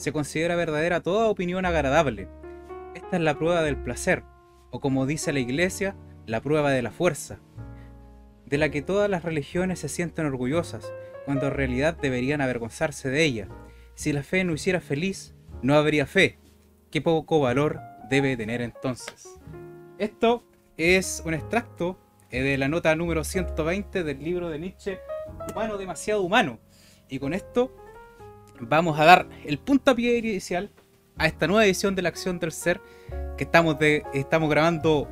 se considera verdadera toda opinión agradable. Esta es la prueba del placer, o como dice la iglesia, la prueba de la fuerza, de la que todas las religiones se sienten orgullosas, cuando en realidad deberían avergonzarse de ella. Si la fe no hiciera feliz, no habría fe. Qué poco valor debe tener entonces. Esto es un extracto eh, de la nota número 120 del libro de Nietzsche, Humano demasiado humano. Y con esto vamos a dar el puntapié inicial a esta nueva edición de la acción del ser que estamos, de, estamos grabando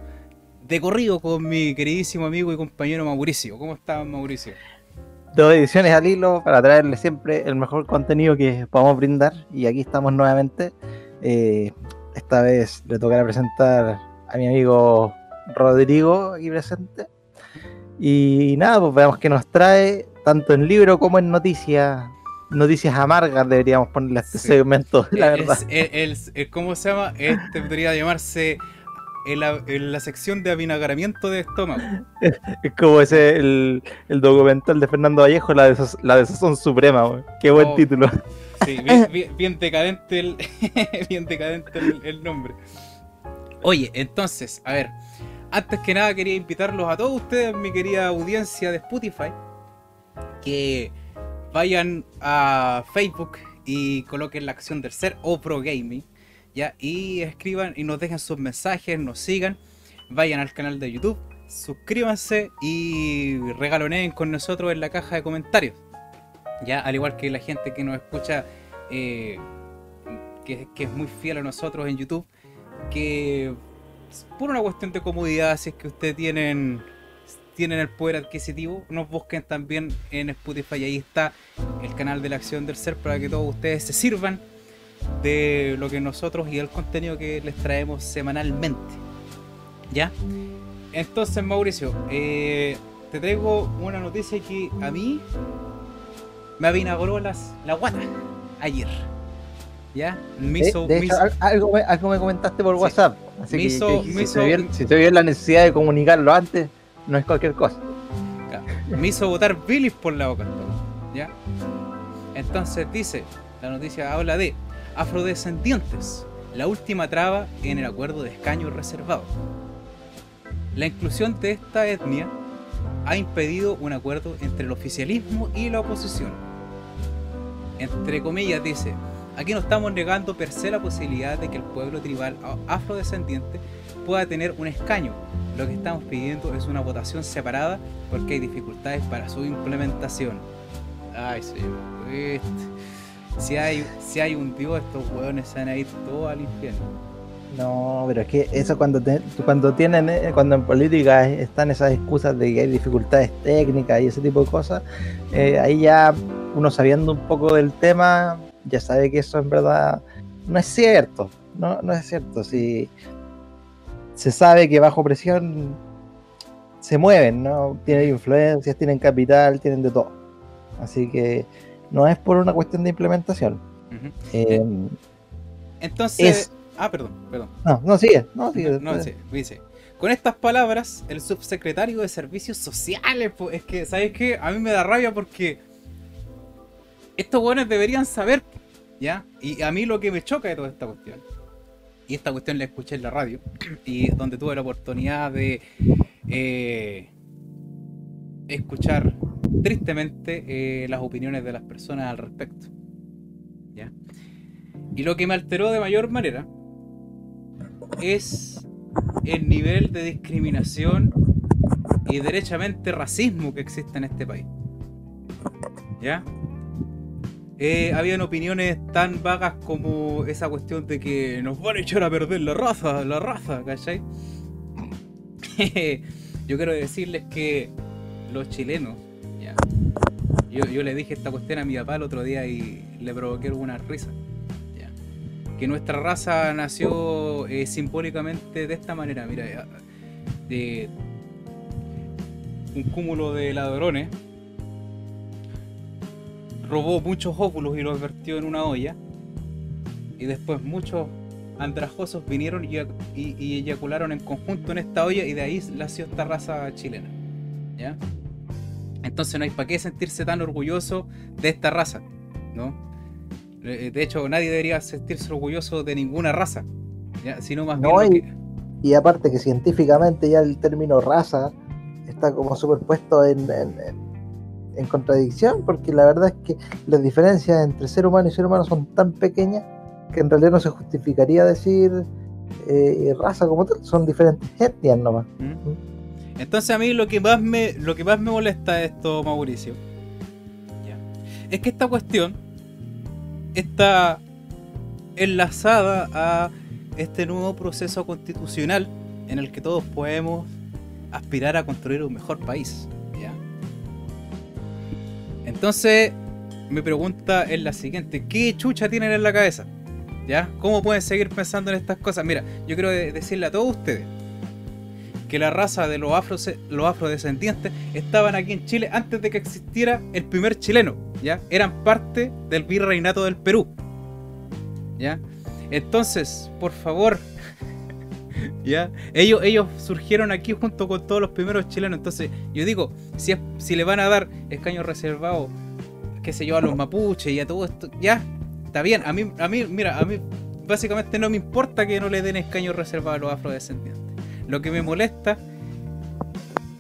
de corrido con mi queridísimo amigo y compañero Mauricio. ¿Cómo estás, Mauricio? Dos ediciones al hilo para traerle siempre el mejor contenido que podamos brindar. Y aquí estamos nuevamente. Eh, esta vez le tocará presentar a mi amigo Rodrigo aquí presente. Y nada, pues veamos qué nos trae, tanto en libro como en noticias. Noticias amargas deberíamos ponerle a este segmento, la verdad. ¿Cómo se llama? Este podría llamarse en la, sección de avinagramiento de estómago. Es como ese, el, documental de Fernando Vallejo, la de, la de Sazón Suprema, qué buen oh, título. Sí, bien, decadente, el, bien decadente el, nombre. Oye, entonces, a ver, antes que nada quería invitarlos a todos ustedes, mi querida audiencia de Spotify, que vayan a Facebook y coloquen la acción del ser o Pro Gaming y escriban y nos dejen sus mensajes, nos sigan, vayan al canal de YouTube, suscríbanse y regaloneen con nosotros en la caja de comentarios. Ya, al igual que la gente que nos escucha, eh, que, es muy fiel a nosotros en YouTube, que por una cuestión de comodidad, si es que ustedes tienen tienen el poder adquisitivo, nos busquen también en Spotify. Ahí está el canal de la acción del ser para que todos ustedes se sirvan de lo que nosotros y el contenido que les traemos semanalmente. ¿Ya? Entonces, Mauricio, eh, te traigo una noticia que a mí me avinagró las, la guata ayer. ¿Ya? Me hizo, algo, me, comentaste por WhatsApp. Así que, si, te vio, la necesidad de comunicarlo antes, no es cualquier cosa. Me hizo botar bilis por la boca. Entonces dice, la noticia habla de afrodescendientes, la última traba en el acuerdo de escaño reservado. La inclusión de esta etnia ha impedido un acuerdo entre el oficialismo y la oposición. Entre comillas dice, aquí no estamos negando per se la posibilidad de que el pueblo tribal afrodescendiente pueda tener un escaño. Lo que estamos pidiendo es una votación separada porque hay dificultades para su implementación. Ay, sí, este si hay, si hay un Dios, estos hueones se van a ir todos al infierno. No, pero es que eso cuando cuando tienen eh, cuando en política están esas excusas de que hay dificultades técnicas y ese tipo de cosas, eh, ahí ya uno sabiendo un poco del tema ya sabe que eso en verdad no es cierto, no, no es cierto. Si se sabe que bajo presión se mueven, ¿no? Tienen influencias, tienen capital, tienen de todo. Así que no es por una cuestión de implementación. Eh, Entonces. Ah, perdón, perdón. No, no sigue. No, sigue. No, dice. Con estas palabras, el subsecretario de Servicios Sociales, es que, ¿sabes qué? A mí me da rabia porque estos buenos deberían saber, ¿ya? Y a mí lo que me choca de toda esta cuestión, y esta cuestión la escuché en la radio, y donde tuve la oportunidad de eh, escuchar tristemente eh, las opiniones de las personas al respecto. ¿ya? Y lo que me alteró de mayor manera es el nivel de discriminación y derechamente racismo que existe en este país. ¿Ya? Eh, habían opiniones tan vagas como esa cuestión de que nos van a echar a perder la raza, la raza, ¿cachai? Yo quiero decirles que los chilenos yo, le dije esta cuestión a mi papá el otro día y le provoqué alguna risa. Que nuestra raza nació eh, simbólicamente de esta manera, mira, de un cúmulo de ladrones robó muchos óvulos y los vertió en una olla y después muchos andrajosos vinieron y, y, eyacularon en conjunto en esta olla y de ahí nació esta raza chilena. ¿Ya? Entonces no hay para qué sentirse tan orgulloso de esta raza, ¿no? Eh, De hecho, nadie debería sentirse orgulloso de ninguna raza. ¿ya? Sino más No, bien. y- que- Y aparte que científicamente ya el término raza está como superpuesto en, en, en- en contradicción, porque la verdad es que las diferencias entre ser humano y ser humano son tan pequeñas que en realidad no se justificaría decir eh, raza como tal, son diferentes etnias nomás. ¿Mm? Entonces a mí lo que más me lo que más me molesta esto, Mauricio, ya, es que esta cuestión está enlazada a este nuevo proceso constitucional en el que todos podemos aspirar a construir un mejor país. Entonces, mi pregunta es la siguiente: ¿qué chucha tienen en la cabeza? ¿Ya? ¿Cómo pueden seguir pensando en estas cosas? Mira, yo quiero de- decirle a todos ustedes que la raza de los, afro los afrodescendientes estaban aquí en Chile antes de que existiera el primer chileno, ¿ya? Eran parte del virreinato del Perú, ¿ya? Entonces, por favor, Ellos, ellos surgieron aquí junto con todos los primeros chilenos, entonces yo digo, si, es- si le van a dar escaños reservados, qué sé yo, a los mapuches y a todo esto, ya, está bien, a mí, a mí, mira, a mí básicamente no me importa que no le den escaños reservados a los afrodescendientes. Lo que me molesta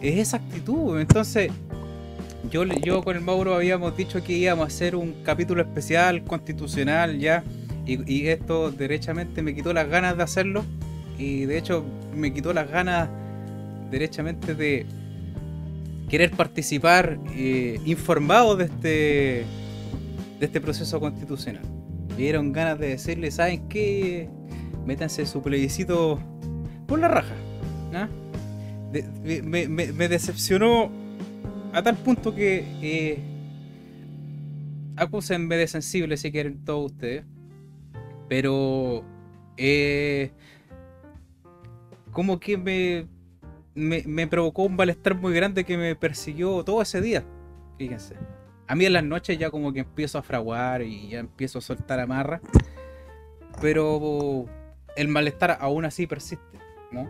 es esa actitud. Entonces, yo, yo con el Mauro habíamos dicho que íbamos a hacer un capítulo especial constitucional ya. Y, y esto derechamente me quitó las ganas de hacerlo. Y de hecho me quitó las ganas derechamente de querer participar eh, informado de este, de este proceso constitucional. Me dieron ganas de decirle, ¿saben qué? Métanse su plebiscito por la raja. ¿ah? Me- me decepcionó a tal punto que eh, acúsenme de sensible si quieren todos ustedes. Pero eh, como que me, me, me provocó un malestar muy grande que me persiguió todo ese día. Fíjense. A mí en las noches ya como que empiezo a fraguar y ya empiezo a soltar amarra. Pero el malestar aún así persiste, ¿no?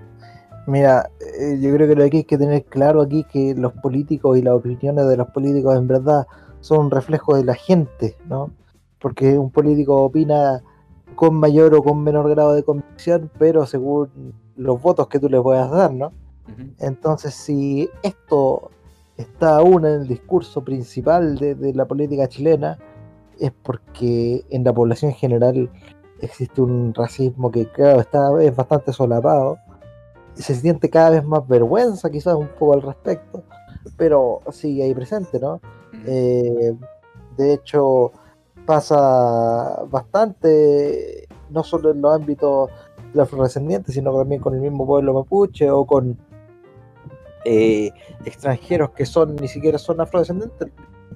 Mira, eh, yo creo que lo que hay que tener claro aquí que los políticos y las opiniones de los políticos en verdad son un reflejo de la gente, ¿no? Porque un político opina con mayor o con menor grado de convicción, pero según los votos que tú le puedas dar, ¿no? Entonces, si esto está aún en el discurso principal de, de la política chilena, es porque en la población general existe un racismo que, claro, está, es bastante solapado. Se siente cada vez más vergüenza, quizás un poco al respecto, pero sigue ahí presente, ¿no? Eh, de hecho, pasa bastante, no solo en los ámbitos los afrodescendientes, sino también con el mismo pueblo mapuche o con eh, extranjeros que son ni siquiera son afrodescendientes.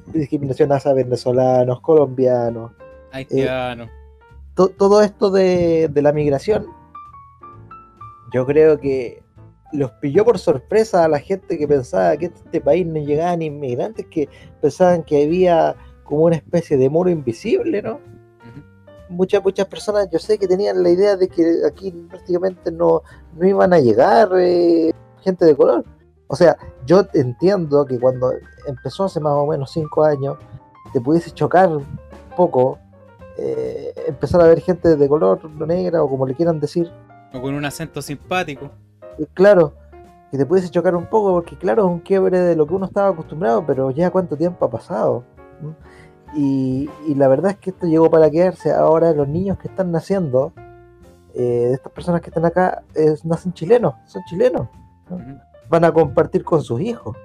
Discriminación hacia venezolanos, colombianos, Haitiano. to- todo esto de, de la migración, yo creo que los pilló por sorpresa a la gente que pensaba que a este país no llegaban inmigrantes, que pensaban que había como una especie de muro invisible, ¿no? Muchas, muchas personas yo sé que tenían la idea de que aquí prácticamente no, no iban a llegar eh, gente de color. O sea, yo entiendo que cuando empezó hace más o menos cinco años, te pudiese chocar un poco eh, empezar a ver gente de color negra o como le quieran decir, O con un acento simpático. claro, que te pudiese chocar un poco porque claro, es un quiebre de lo que uno estaba acostumbrado, pero ya cuánto tiempo ha pasado. Y, y la verdad es que esto llegó para quedarse. Ahora los niños que están naciendo, eh, de estas personas que están acá, nacen chilenos, son chilenos, van a compartir con sus hijos.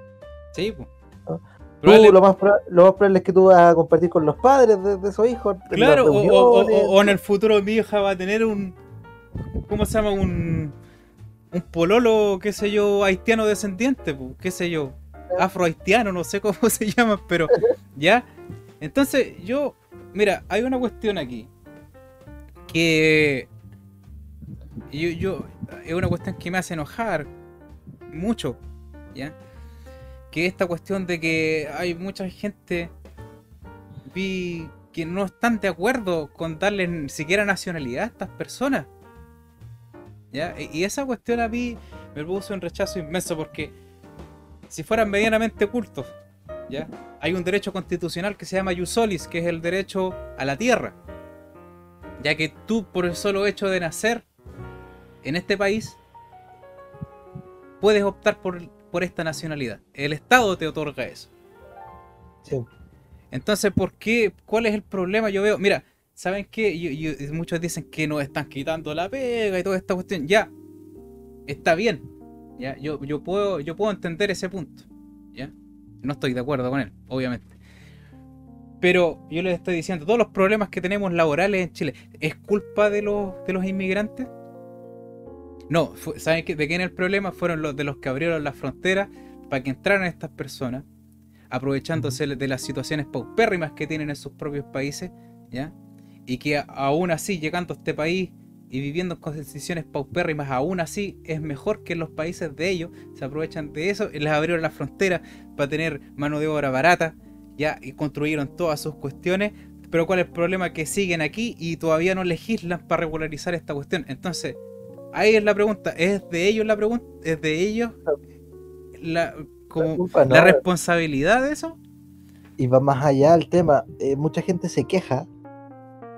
Sí, pues. Tú, Probable- lo, más lo más probable es que tú vas a compartir con los padres de, de esos hijos. Claro, o, o- en el futuro mi hija va a tener un. ¿Cómo se llama? Un. Un pololo, qué sé yo, haitiano descendiente, qué sé yo. Afro-haitiano, no sé cómo se llama, pero. ¿Ya? Entonces, yo. Mira, hay una cuestión aquí. Que. Yo. Es una cuestión que me hace enojar. Mucho. ¿Ya? Que esta cuestión de que hay mucha gente. Vi que no están de acuerdo con darle ni siquiera nacionalidad a estas personas. ¿Ya? E- Y esa cuestión a mí me produce un rechazo inmenso porque si fueran medianamente cultos, ¿ya? Hay un derecho constitucional que se llama Iusolis, que es el derecho a la tierra, Ya que tú, por el solo hecho de nacer en este país, puedes optar por, por esta nacionalidad. El Estado te otorga eso. Sí. Entonces, ¿por qué? ¿Cuál es el problema? Yo veo, mira, ¿saben qué? muchos dicen que nos están quitando la pega y toda esta cuestión. Ya, está bien. Ya, yo, yo, puedo, yo puedo entender ese punto. No estoy de acuerdo con él, obviamente. Pero yo les estoy diciendo, todos los problemas que tenemos laborales en Chile, ¿es culpa de los, de los inmigrantes? No, ¿saben qué? de quién el problema? Fueron los de los que abrieron las fronteras para que entraran estas personas, aprovechándose de las situaciones paupérrimas que tienen en sus propios países, ¿ya? Y que aún así, llegando a este país y viviendo en condiciones paupérrimas, aún así es mejor que en los países de ellos, se aprovechan de eso, y les abrieron las fronteras para tener mano de obra barata, ya, y construyeron todas sus cuestiones, pero ¿cuál es el problema? Que siguen aquí y todavía no legislan para regularizar esta cuestión. Entonces, ahí es la pregunta, ¿es de ellos la pregunta? ¿Es de ellos la, como, la, responsabilidad de eso? Y va más allá el tema, eh, mucha gente se queja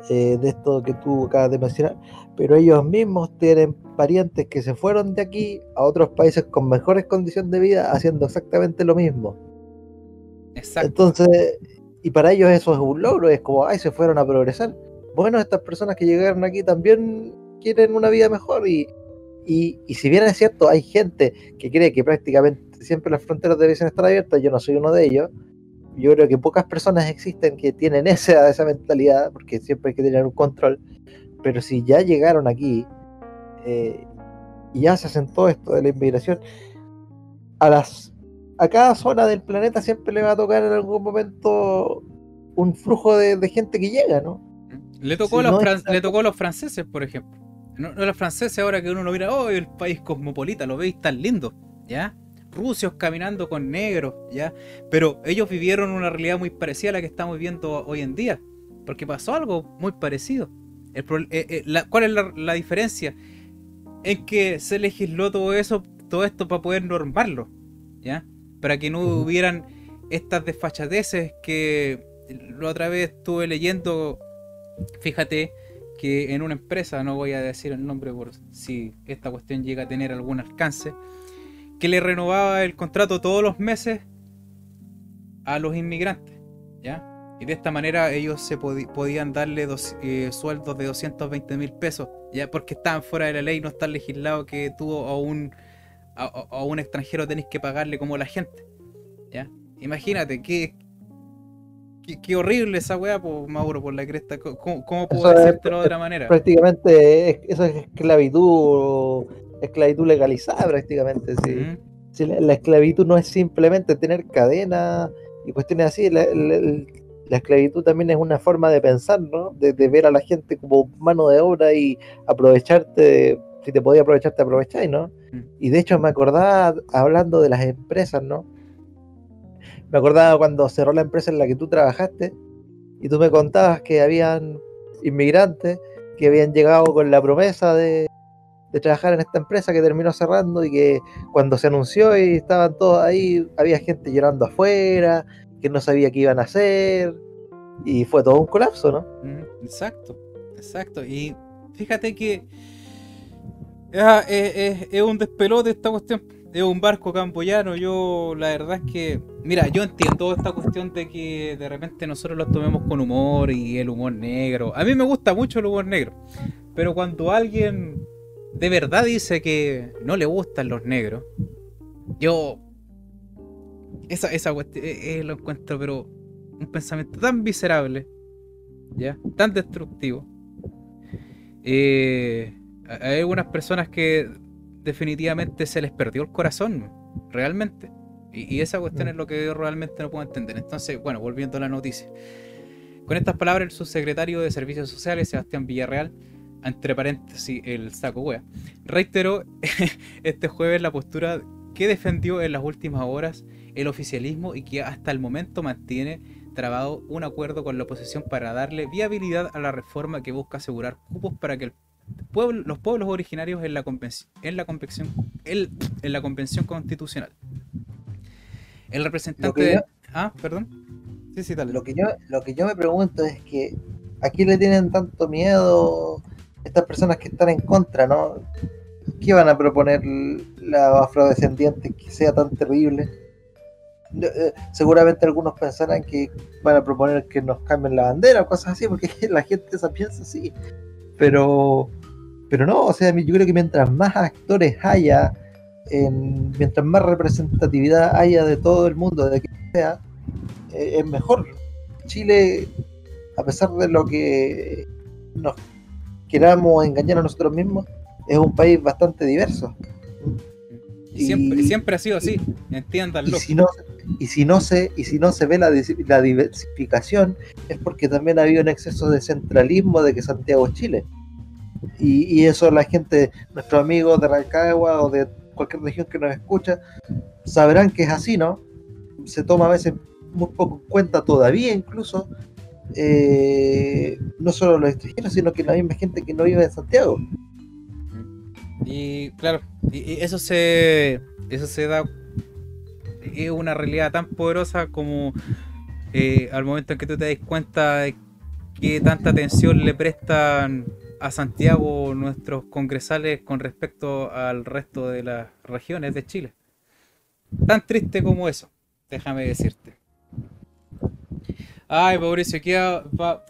eh, de esto que tú acabas de mencionar, pero ellos mismos tienen parientes que se fueron de aquí a otros países con mejores condiciones de vida haciendo exactamente lo mismo. Exacto. Entonces, y para ellos eso es un logro, es como, ay, se fueron a progresar. Bueno, estas personas que llegaron aquí también quieren una vida mejor y, y, si bien es cierto, hay gente que cree que prácticamente siempre las fronteras deben estar abiertas, yo no soy uno de ellos, yo creo que pocas personas existen que tienen esa, esa mentalidad, porque siempre hay que tener un control, pero si ya llegaron aquí eh, y ya se asentó esto de la inmigración, a las a cada zona del planeta siempre le va a tocar en algún momento un flujo de, gente que llega, ¿no? Le tocó, a los le tocó a los franceses, por ejemplo. No, los franceses, ahora que uno lo mira, oh, el país cosmopolita, lo veis tan lindo, ¿ya? Rusios caminando con negros, ¿ya? Pero ellos vivieron una realidad muy parecida a la que estamos viviendo hoy en día, porque pasó algo muy parecido. Eh, eh, ¿Cuál es la, diferencia? En que se legisló todo eso, todo esto para poder normarlo, ¿ya? Para que no hubieran estas desfachadeces que la otra vez estuve leyendo, fíjate, que en una empresa, no voy a decir el nombre por si esta cuestión llega a tener algún alcance, que le renovaba el contrato todos los meses a los inmigrantes, ¿ya? Y de esta manera ellos se podían darle eh, sueldos de 220 mil pesos, ya porque estaban fuera de la ley, no está legislado que tú a un, a, un extranjero tenés que pagarle como la gente. ¿ya? Imagínate, qué, qué, horrible esa weá, por Mauro, por la cresta. ¿Cómo, puedo decirte de otra manera? Prácticamente eso es esclavitud, esclavitud legalizada prácticamente. Si la, esclavitud no es simplemente tener cadena y cuestiones así, la, la esclavitud también es una forma de pensar, ¿no? De, ver a la gente como mano de obra y aprovecharte, si te podía aprovechar, te aprovecháis, ¿no? Mm. Y de hecho me acordaba, hablando de las empresas, ¿no? Me acordaba cuando cerró la empresa en la que tú trabajaste y tú me contabas que habían inmigrantes que habían llegado con la promesa de, de trabajar en esta empresa que terminó cerrando y que cuando se anunció y estaban todos ahí, había gente llorando afuera, que no sabía qué iban a hacer y fue todo un colapso, ¿no? Exacto, exacto. Y fíjate que es, un despelote esta cuestión. Es un barco camboyano. Yo, la verdad es que, mira, yo entiendo esta cuestión de que de repente nosotros lo tomemos con humor y el humor negro. A mí me gusta mucho el humor negro. Pero cuando alguien de verdad dice que no le gustan los negros, yo esa, esa cuestión, eh, eh, lo encuentro, pero un pensamiento tan miserable, ¿ya? Tan destructivo. Eh, hay algunas personas que definitivamente se les perdió el corazón, realmente. Y, esa cuestión es lo que yo realmente no puedo entender. Entonces, bueno, volviendo a la noticia. Con estas palabras, el subsecretario de Servicios Sociales, Sebastián Villarreal, entre paréntesis, el saco wea, reiteró este jueves la postura que defendió en las últimas horas el oficialismo y que hasta el momento mantiene trabado un acuerdo con la oposición para darle viabilidad a la reforma que busca asegurar cupos para que los pueblos originarios en la convención, en la convención, en la convención constitucional. El representante Ah, perdón. Sí, sí, dale. Lo que yo, lo que yo me pregunto es que ¿A quién le tienen tanto miedo estas personas que están en contra, no? ¿Qué van a proponer los afrodescendientes que sea tan terrible? Eh, seguramente algunos pensarán que van a proponer que nos cambien la bandera o cosas así, porque la gente esa piensa así. Pero, pero no, o sea, yo creo que mientras más actores haya, mientras más representatividad haya de todo el mundo, de que sea, eh, es mejor. Chile, a pesar de lo que nos queramos engañar a nosotros mismos, es un país bastante diverso. Y, siempre, siempre ha sido así, entiéndanlo. Y si no, y si no se, y si no se ve la, la diversificación, es porque también ha habido un exceso de centralismo de que Santiago es Chile. Y, y eso la gente, nuestros amigos de Rancagua o de cualquier región que nos escucha, sabrán que es así, ¿no? Se toma a veces muy poco en cuenta todavía incluso, eh, no solo los extranjeros, sino que la misma gente que no vive en Santiago. Y claro, y, eso se eso se da es una realidad tan poderosa como eh, al momento en que tú te das cuenta de que tanta atención le prestan a Santiago nuestros congresales con respecto al resto de las regiones de Chile. Tan triste como eso, déjame decirte. Ay, Mauricio, aquí va...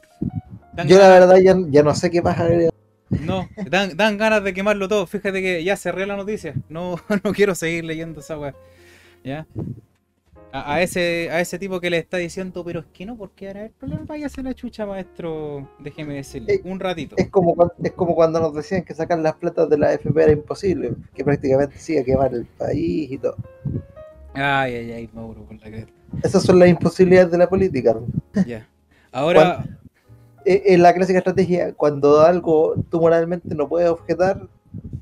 Yo la verdad ya, no sé qué más agregar. No, dan, dan, ganas de quemarlo todo. Fíjate que ya cerré la noticia. No, no quiero seguir leyendo esa weá. ¿Ya? A, ese, a ese tipo que le está diciendo, pero es que no, porque ahora el problema vaya a ser la chucha, maestro. Déjeme decirle, un ratito. Es como, cuando, es como cuando nos decían que sacar las platas de la FP era imposible, que prácticamente sigue quemar el país y todo. Ay, ay, ay, Mauro, por la Esas son las imposibilidades de la política. Ya. Ahora. Eh, en la clásica estrategia, cuando algo tú moralmente no puedes objetar,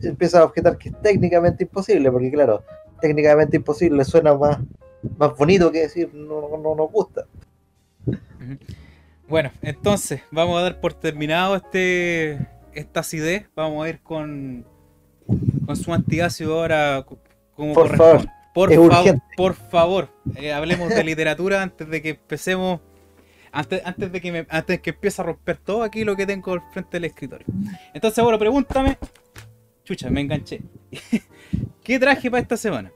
empiezas a objetar que es técnicamente imposible, porque claro, técnicamente imposible suena más, más bonito que decir no, no nos gusta. Bueno, entonces vamos a dar por terminado este esta acidez. Vamos a ir con, con su antiácido ahora como por favor. Por, favor, por favor, eh, hablemos de literatura antes de que empecemos. Antes, antes de que me, antes que empiece a romper todo aquí lo que tengo al frente del escritorio. Entonces, bueno, pregúntame. Chucha, me enganché. ¿Qué traje para esta semana?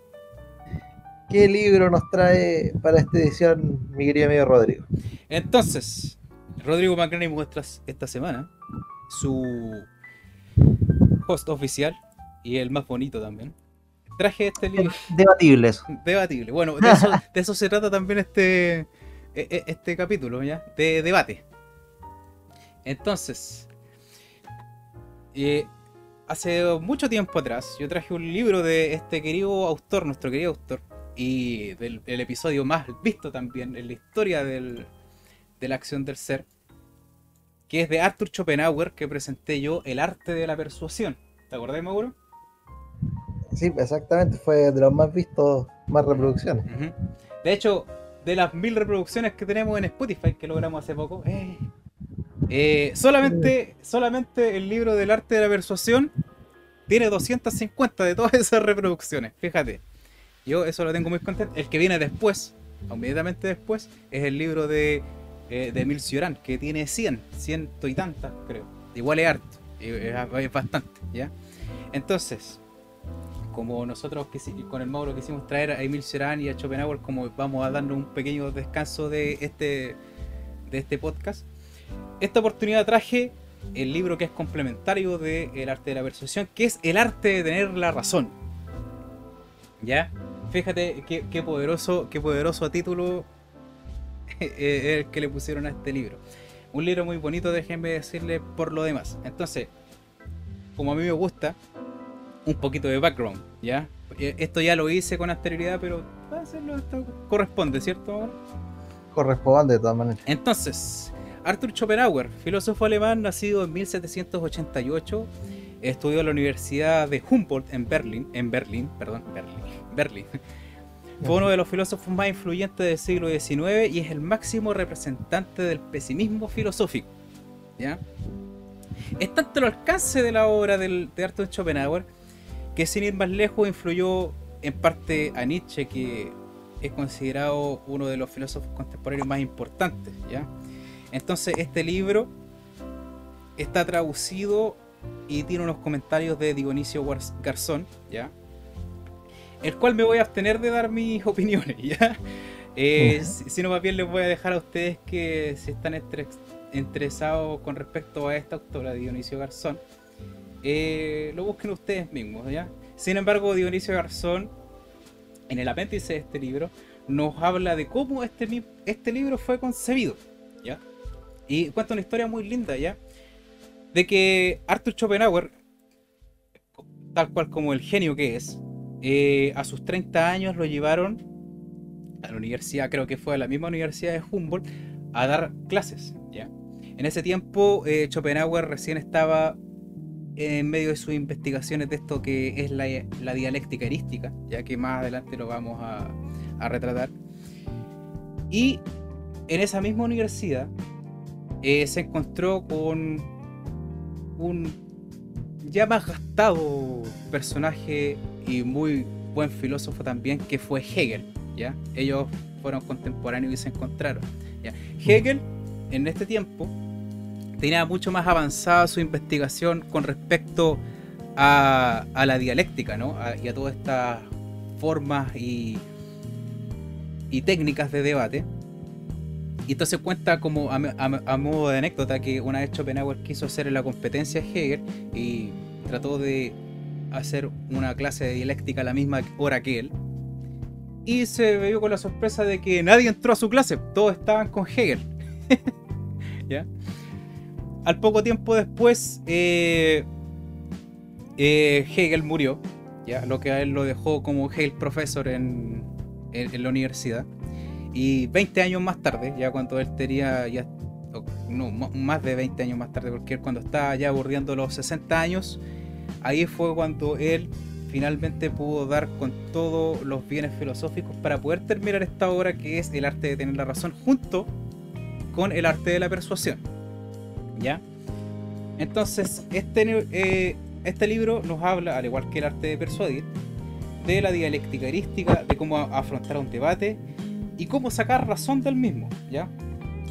¿Qué libro nos trae para esta edición, mi querido amigo Rodrigo? Entonces, Rodrigo Magnani muestra esta semana su host oficial y el más bonito también. Traje este libro. Debatible eso. Debatible. Bueno, de eso, se trata también este, e, e, este capítulo, ¿ya? De debate. Entonces, eh, hace mucho tiempo atrás yo traje un libro de este querido autor, nuestro querido autor, y del episodio más visto también en la historia del, de la acción del ser, que es de Arthur Schopenhauer, que presenté yo El arte de la persuasión. ¿Te acordás, Mauro? Sí, exactamente, fue de los más vistos, más reproducciones. De hecho, de las mil reproducciones que tenemos en Spotify, que logramos hace poco, eh, eh, solamente, solamente el libro del arte de la persuasión tiene 250 de todas esas reproducciones. Fíjate. Yo eso lo tengo muy contento. El que viene después, inmediatamente después, es el libro de, eh, de Emil Cioran, que tiene 100, ciento y tantas, creo. Igual es harto, es, bastante, ¿ya? Entonces, como nosotros con el Mauro quisimos traer a Emil Cioran y a Schopenhauer, como vamos a darnos un pequeño descanso de este, de este podcast, esta oportunidad traje el libro que es complementario de El arte de la persuasión, que es El arte de tener la razón. ¿Ya? Fíjate qué, poderoso, qué poderoso título es el que le pusieron a este libro. Un libro muy bonito, déjenme decirle por lo demás. Entonces, como a mí me gusta, un poquito de background, ¿ya? Eh, esto ya lo hice con anterioridad, pero hacerlo esto corresponde, ¿cierto? Corresponde de todas maneras. Entonces, Arthur Schopenhauer, filósofo alemán nacido en 1788, estudió en la Universidad de Humboldt en Berlín, en Berlín, perdón, Berlín, Berlín. Fue uno de los filósofos más influyentes del siglo XIX y es el máximo representante del pesimismo filosófico. ¿ya? Es tanto el alcance de la obra del, de Arthur Schopenhauer que sin ir más lejos influyó en parte a Nietzsche, que es considerado uno de los filósofos contemporáneos más importantes. ¿ya? Entonces este libro está traducido y tiene unos comentarios de Dionisio Garzón, ¿ya? El cual me voy a abstener de dar mis opiniones, ¿ya? Eh, si, no, más bien les voy a dejar a ustedes que si están interesados con respecto a esta autora, Dionisio Garzón, eh, lo busquen ustedes mismos, ¿ya? Sin embargo, Dionisio Garzón, en el apéndice de este libro, nos habla de cómo este, este libro fue concebido, ¿ya? Y cuenta una historia muy linda, ¿ya? De que Arthur Schopenhauer, tal cual como el genio que es, eh, a sus 30 años lo llevaron a la universidad, creo que fue a la misma universidad de Humboldt, a dar clases, ¿ya? En ese tiempo, eh, Schopenhauer recién estaba en medio de sus investigaciones de esto que es la, dialéctica erística, ya que más adelante lo vamos a, retratar. Y en esa misma universidad eh, se encontró con un ya más gastado personaje y muy buen filósofo también, que fue Hegel. ¿ya? Ellos fueron contemporáneos y se encontraron. Hegel, en este tiempo, tenía mucho más avanzada su investigación con respecto a, la dialéctica, ¿no? y a todas estas formas y, técnicas de debate. Y entonces cuenta como a, modo de anécdota que una vez Schopenhauer quiso hacer la competencia Hegel y trató de hacer una clase de dialéctica a la misma hora que él. Y se vio con la sorpresa de que nadie entró a su clase, todos estaban con Hegel. ¿Ya? Al poco tiempo después, eh, eh, Hegel murió, ¿ya? lo que a él lo dejó como Hegel profesor en, la universidad. Y 20 años más tarde, ya cuando él tenía, ya, no, más de 20 años más tarde, porque él cuando estaba ya aburriendo los 60 años, ahí fue cuando él finalmente pudo dar con todos los bienes filosóficos para poder terminar esta obra que es el arte de tener la razón junto con el arte de la persuasión. ¿Ya? Entonces, este, eh, este libro nos habla, al igual que el arte de persuadir, de la dialéctica erística, de cómo afrontar un debate y cómo sacar razón del mismo, ¿ya?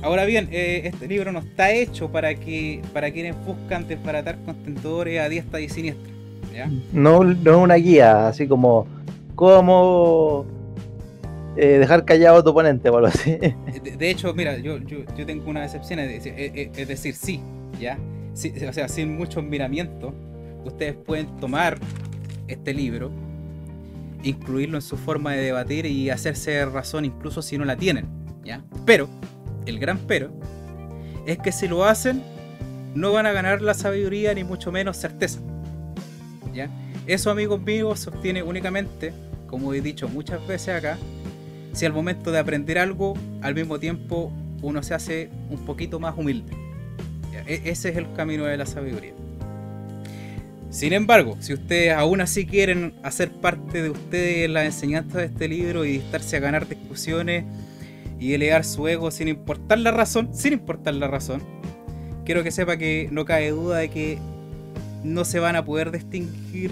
Ahora bien, eh, este libro no está hecho para que para quienes buscan desbaratar contentores a diestra y siniestra, ¿ya? No, no es una guía, así como cómo eh, dejar callado a tu oponente o algo así. De, hecho, mira, yo, yo, tengo una excepción, es decir, es, decir sí, ¿ya? o sea, sin mucho miramiento, ustedes pueden tomar este libro, incluirlo en su forma de debatir y hacerse razón incluso si no la tienen, ¿ya? Pero, el gran pero, es que si lo hacen, no van a ganar la sabiduría ni mucho menos certeza, ¿ya? Eso, amigos míos, se obtiene únicamente, como he dicho muchas veces acá, si al momento de aprender algo, al mismo tiempo uno se hace un poquito más humilde. E-, ese es el camino de la sabiduría. Sin embargo, si ustedes aún así quieren hacer parte de ustedes en la enseñanza de este libro y estarse a ganar discusiones y elevar su ego sin importar la razón, sin importar la razón, quiero que sepa que no cabe duda de que no se van a poder distinguir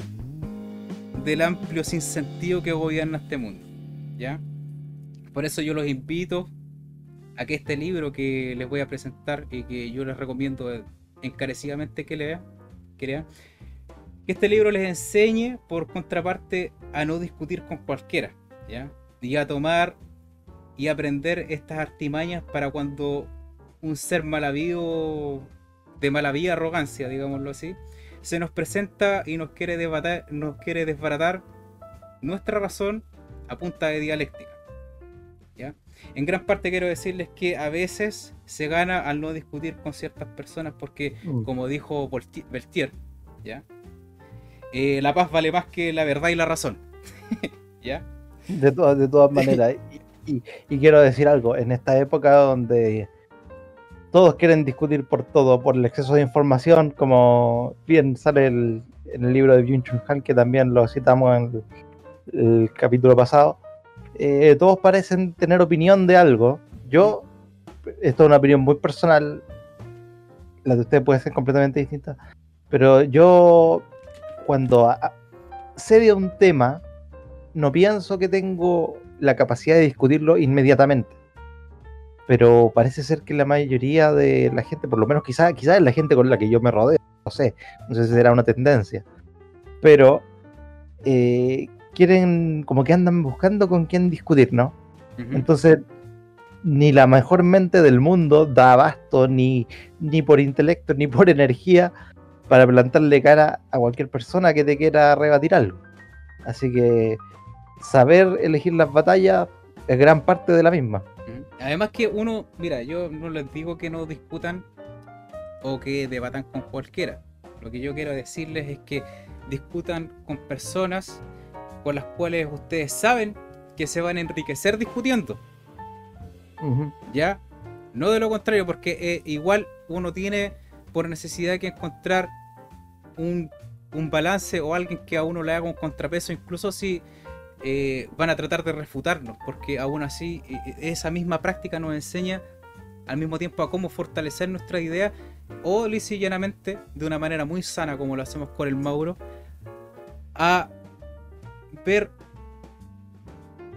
del amplio sinsentido que gobierna este mundo. ¿Ya? Por eso yo los invito a que este libro que les voy a presentar y que yo les recomiendo encarecidamente que lean, que este libro les enseñe por contraparte a no discutir con cualquiera, ¿ya? Y a tomar y aprender estas artimañas para cuando un ser malavío, de malavía arrogancia, digámoslo así, se nos presenta y nos quiere, nos quiere desbaratar nuestra razón a punta de dialéctica. En gran parte quiero decirles que a veces se gana al no discutir con ciertas personas porque, mm. como dijo Beltier, ¿ya? Eh, la paz vale más que la verdad y la razón. ¿Ya? De, todas, de todas maneras. y, quiero decir algo, en esta época donde todos quieren discutir por todo, por el exceso de información, como bien sale en el libro de Byung Chun Han, que también lo citamos en el capítulo pasado, eh, todos parecen tener opinión de algo. Yo, esto es una opinión muy personal, la de ustedes puede ser completamente distinta, pero yo cuando sé de un tema, no pienso que tengo la capacidad de discutirlo inmediatamente. pero parece ser que la mayoría de la gente, por lo menos quizás quizá es la gente con la que yo me rodeo, no sé, no sé si será una tendencia, pero eh, quieren, como que andan buscando con quién discutir, ¿no? Entonces, ni la mejor mente del mundo da abasto, ni, ni por intelecto, ni por energía, para plantarle cara a cualquier persona que te quiera rebatir algo. Así que saber elegir las batallas es gran parte de la misma. Además que uno, mira, yo no les digo que no discutan o que debatan con cualquiera. Lo que yo quiero decirles es que discutan con personas con las cuales ustedes saben que se van a enriquecer discutiendo. ¿Ya? No de lo contrario, porque eh, igual uno tiene por necesidad que encontrar un, un, balance o alguien que a uno le haga un contrapeso, incluso si eh, van a tratar de refutarnos, porque aún así eh, esa misma práctica nos enseña al mismo tiempo a cómo fortalecer nuestra idea o lisa llanamente, de una manera muy sana como lo hacemos con el Mauro, a ver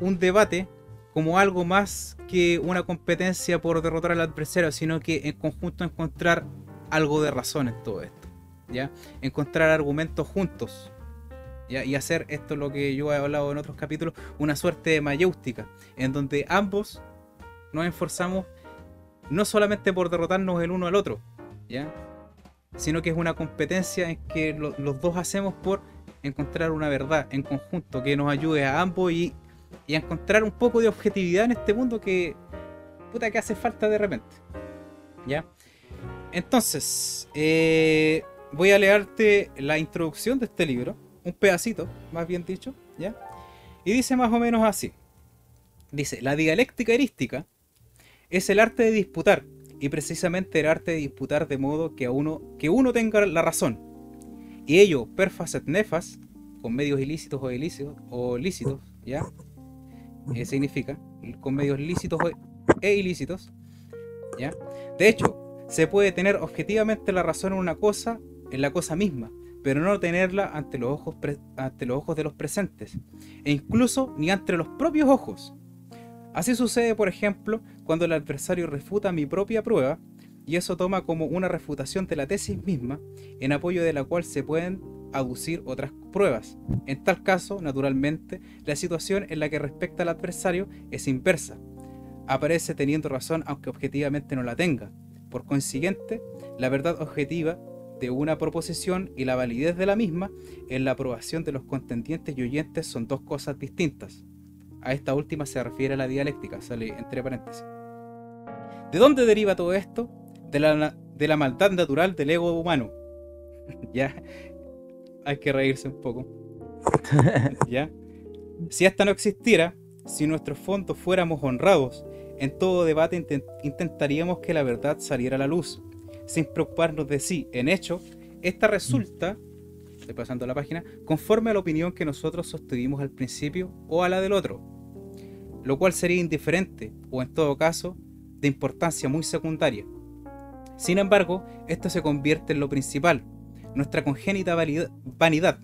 un debate como algo más que una competencia por derrotar al adversario, sino que en conjunto encontrar algo de razón en todo esto. ¿ya? Encontrar argumentos juntos y hacer esto lo que yo he hablado en otros capítulos, una suerte de mayéustica, en donde ambos nos esforzamos no solamente por derrotarnos el uno al otro, ¿ya? sino que es una competencia en que los dos hacemos por encontrar una verdad en conjunto que nos ayude a ambos y, y, a encontrar un poco de objetividad en este mundo que puta que hace falta de repente. ¿Ya? Entonces, eh, voy a leerte la introducción de este libro un pedacito, más bien dicho, ¿ya? Y dice más o menos así. Dice, la dialéctica erística es el arte de disputar, y precisamente el arte de disputar de modo que, uno, que uno tenga la razón. Y ello, perfas et nefas, con medios ilícitos o ilícitos, lícitos, ¿ya? Eh, significa, con medios lícitos e ilícitos, ¿ya? De hecho, se puede tener objetivamente la razón en una cosa, en la cosa misma, pero no tenerla ante los ojos, ante los ojos de los presentes, e incluso ni ante los propios ojos. Así sucede, por ejemplo, cuando el adversario refuta mi propia prueba, y eso toma como una refutación de la tesis misma, en apoyo de la cual se pueden aducir otras pruebas. En tal caso, naturalmente, la situación en la que respecta al adversario es inversa. Aparece teniendo razón aunque objetivamente no la tenga. Por consiguiente, la verdad objetiva de una proposición y la validez de la misma en la aprobación de los contendientes y oyentes son dos cosas distintas. A esta última se refiere la dialéctica, sale entre paréntesis. ¿De dónde deriva todo esto? De la, de la maldad natural del ego humano. ya, hay que reírse un poco. ya. Si esta no existiera, si nuestros fondos fuéramos honrados, en todo debate intentaríamos que la verdad saliera a la luz sin preocuparnos de sí. En hecho, esta resulta, estoy pasando la página, conforme a la opinión que nosotros sostuvimos al principio o a la del otro, lo cual sería indiferente o en todo caso de importancia muy secundaria. Sin embargo, esto se convierte en lo principal, nuestra congénita vanidad,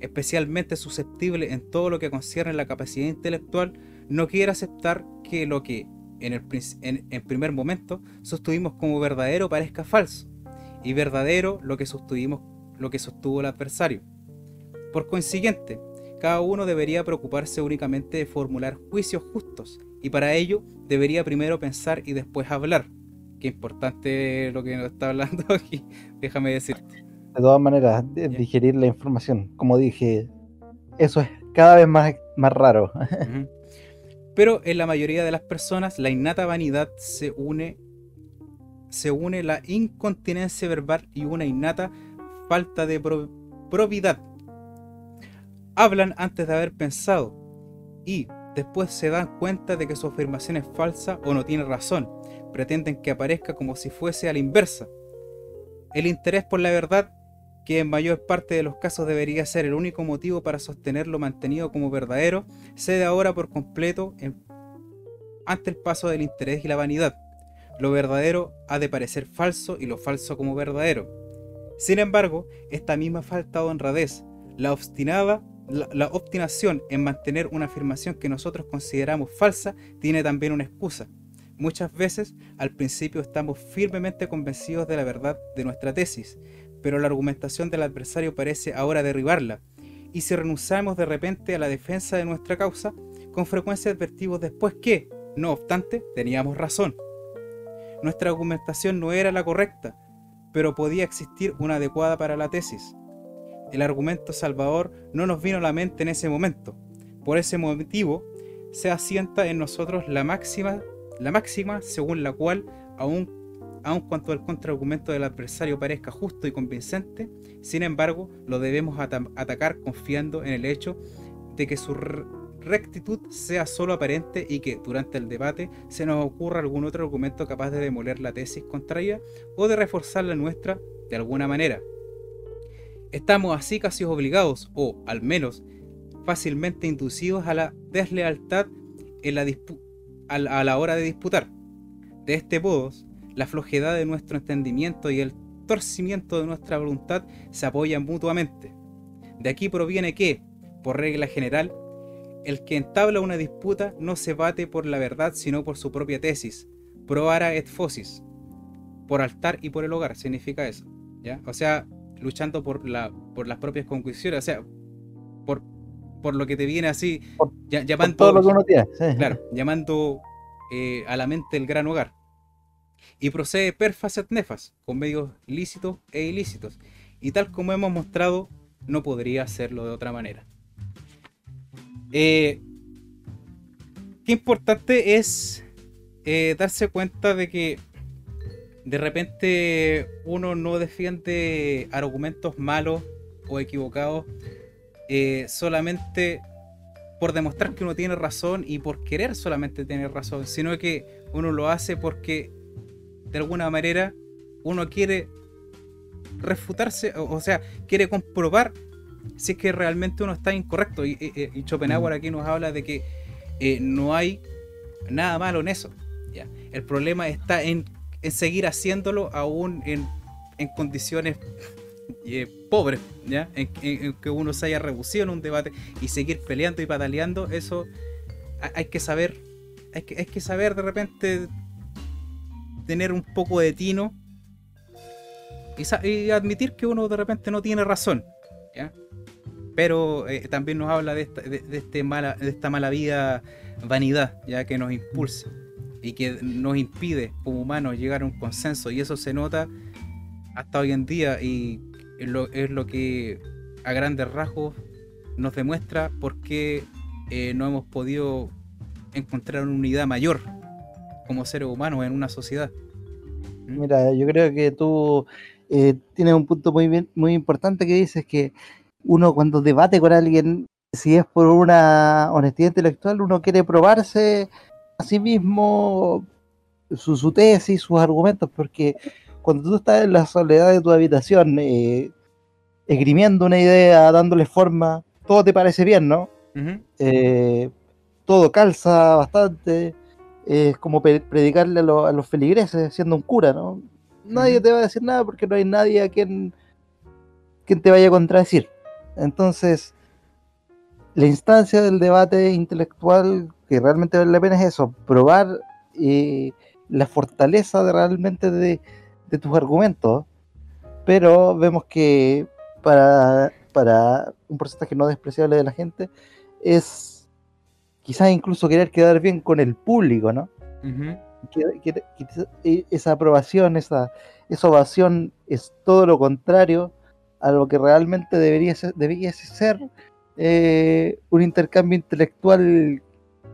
especialmente susceptible en todo lo que concierne la capacidad intelectual, no quiere aceptar que lo que en el primer momento sostuvimos como verdadero parezca falso, y verdadero lo que sostuvimos, lo que sostuvo el adversario. Por consiguiente, cada uno debería preocuparse únicamente de formular juicios justos, y para ello debería primero pensar y después hablar. Qué importante lo que nos está hablando aquí, déjame decirte. De todas maneras, digerir la información, como dije, eso es cada vez más, más raro. Pero en la mayoría de las personas la innata vanidad se une se une la incontinencia verbal y una innata falta de probidad. Hablan antes de haber pensado y después se dan cuenta de que su afirmación es falsa o no tiene razón. Pretenden que aparezca como si fuese a la inversa. El interés por la verdad que en mayor parte de los casos debería ser el único motivo para sostenerlo mantenido como verdadero, cede ahora por completo ante el paso del interés y la vanidad. Lo verdadero ha de parecer falso y lo falso como verdadero. Sin embargo, esta misma falta de honradez, la obstinada la, obstinación en mantener una afirmación que nosotros consideramos falsa tiene también una excusa, Muchas veces al principio estamos firmemente convencidos de la verdad de nuestra tesis, pero la argumentación del adversario parece ahora derribarla, y si renunciamos de repente a la defensa de nuestra causa, con frecuencia advertimos después que, no obstante, teníamos razón. Nuestra argumentación no era la correcta, pero podía existir una adecuada para la tesis. El argumento salvador no nos vino a la mente en ese momento. Por ese motivo, se asienta en nosotros la máxima, la máxima según la cual, aun, aun cuanto el contraargumento del adversario parezca justo y convincente, sin embargo, lo debemos atacar confiando en el hecho de que su rectitud sea solo aparente y que durante el debate se nos ocurra algún otro argumento capaz de demoler la tesis contraria o de reforzar la nuestra de alguna manera. Estamos así casi obligados, o al menos fácilmente inducidos a la deslealtad en la a la hora de disputar. De este modo, la flojedad de nuestro entendimiento y el torcimiento de nuestra voluntad se apoyan mutuamente. De aquí proviene que, por regla general, el que entabla una disputa no se bate por la verdad sino por su propia tesis. Pro ara et fosis. Por altar y por el hogar, significa eso. ¿ya? O sea, luchando por, la, por las propias conclusiones, o sea, por, por lo que te viene así, llamando, todo lo que uno tiene. Claro, llamando eh, a la mente el gran hogar. Y procede per facet nefas, con medios lícitos e ilícitos. Y tal como hemos mostrado, no podría hacerlo de otra manera. Eh, qué importante es eh, darse cuenta de que de repente uno no defiende argumentos malos o equivocados eh, solamente por demostrar que uno tiene razón y por querer solamente tener razón, sino que uno lo hace porque de alguna manera uno quiere refutarse, o, sea, quiere comprobar si es que realmente uno está incorrecto. Y, y, Schopenhauer aquí nos habla de que eh, no hay nada malo en eso. ¿ya? El problema está en en seguir haciéndolo aún en, condiciones eh, pobres, ¿ya? En, que uno se haya reducido en un debate y seguir peleando y pataleando, eso hay que saber, hay que, hay que saber de repente tener un poco de tino y, admitir que uno de repente no tiene razón, ¿ya? Pero eh, también nos habla de esta, este mala, de esta mala vida vanidad, ya que nos impulsa y que nos impide como humanos llegar a un consenso y eso se nota hasta hoy en día y es lo, es lo que a grandes rasgos nos demuestra por qué eh, no hemos podido encontrar una unidad mayor como seres humanos en una sociedad. ¿Mm? Mira, yo creo que tú eh, tienes un punto muy, bien, muy importante que dices que uno cuando debate con alguien, si es por una honestidad intelectual, uno quiere probarse mismo su, su tesis, sus argumentos, porque cuando tú estás en la soledad de tu habitación, eh, esgrimiendo una idea, dándole forma, todo te parece bien, ¿no? Eh, todo calza bastante, es como predicarle a, los feligreses siendo un cura, ¿no? Nadie te va a decir nada porque no hay nadie a quien, quien te vaya a contradecir. Entonces, la instancia del debate intelectual que realmente vale la pena es eso, probar eh, la fortaleza de realmente de, tus argumentos, pero vemos que para, para un porcentaje no despreciable de la gente es quizás incluso querer quedar bien con el público, ¿no? E, esa aprobación, esa, esa ovación es todo lo contrario a lo que realmente debería ser, debería ser eh, un intercambio intelectual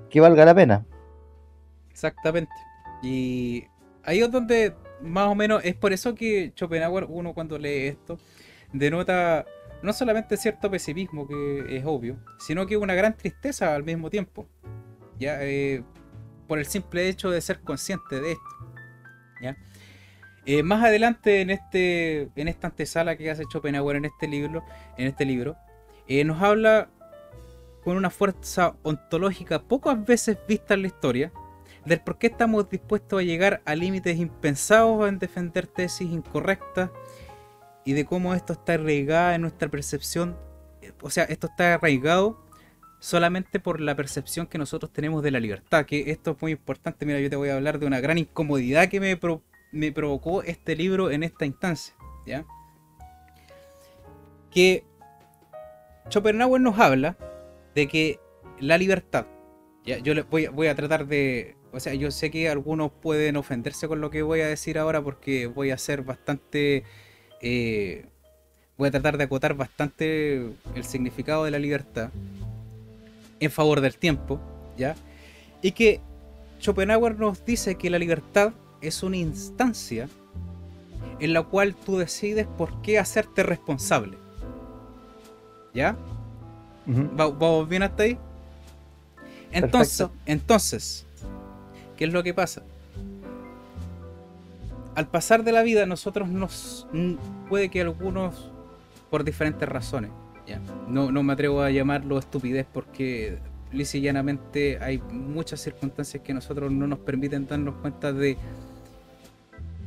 que valga la pena. Exactamente. Y ahí es donde más o menos es por eso que Schopenhauer, uno cuando lee esto, denota no solamente cierto pesimismo, que es obvio, sino que una gran tristeza al mismo tiempo. ¿ya? Eh, por el simple hecho de ser consciente de esto. ¿ya? Eh, más adelante en este en esta antesala que hace Schopenhauer en este libro, en este libro, eh, nos habla con una fuerza ontológica pocas veces vista en la historia, del por qué estamos dispuestos a llegar a límites impensados en defender tesis incorrectas y de cómo esto está arraigado en nuestra percepción, o sea, esto está arraigado solamente por la percepción que nosotros tenemos de la libertad, que esto es muy importante, mira, yo te voy a hablar de una gran incomodidad que me, me provocó este libro en esta instancia, ¿ya? Que Schopenhauer nos habla de que la libertad, ¿ya? yo voy, voy a tratar de, o sea, yo sé que algunos pueden ofenderse con lo que voy a decir ahora porque voy a ser bastante... Eh, voy a tratar de acotar bastante el significado de la libertad en favor del tiempo, ¿ya? Y que Schopenhauer nos dice que la libertad es una instancia en la cual tú decides por qué hacerte responsable. ¿Ya? ¿Vamos bien hasta ahí? Entonces, entonces, ¿qué es lo que pasa? Al pasar de la vida, nosotros nos. Puede que algunos, por diferentes razones, ¿ya? No, no me atrevo a llamarlo estupidez porque lisa hay muchas circunstancias que nosotros no nos permiten darnos cuenta de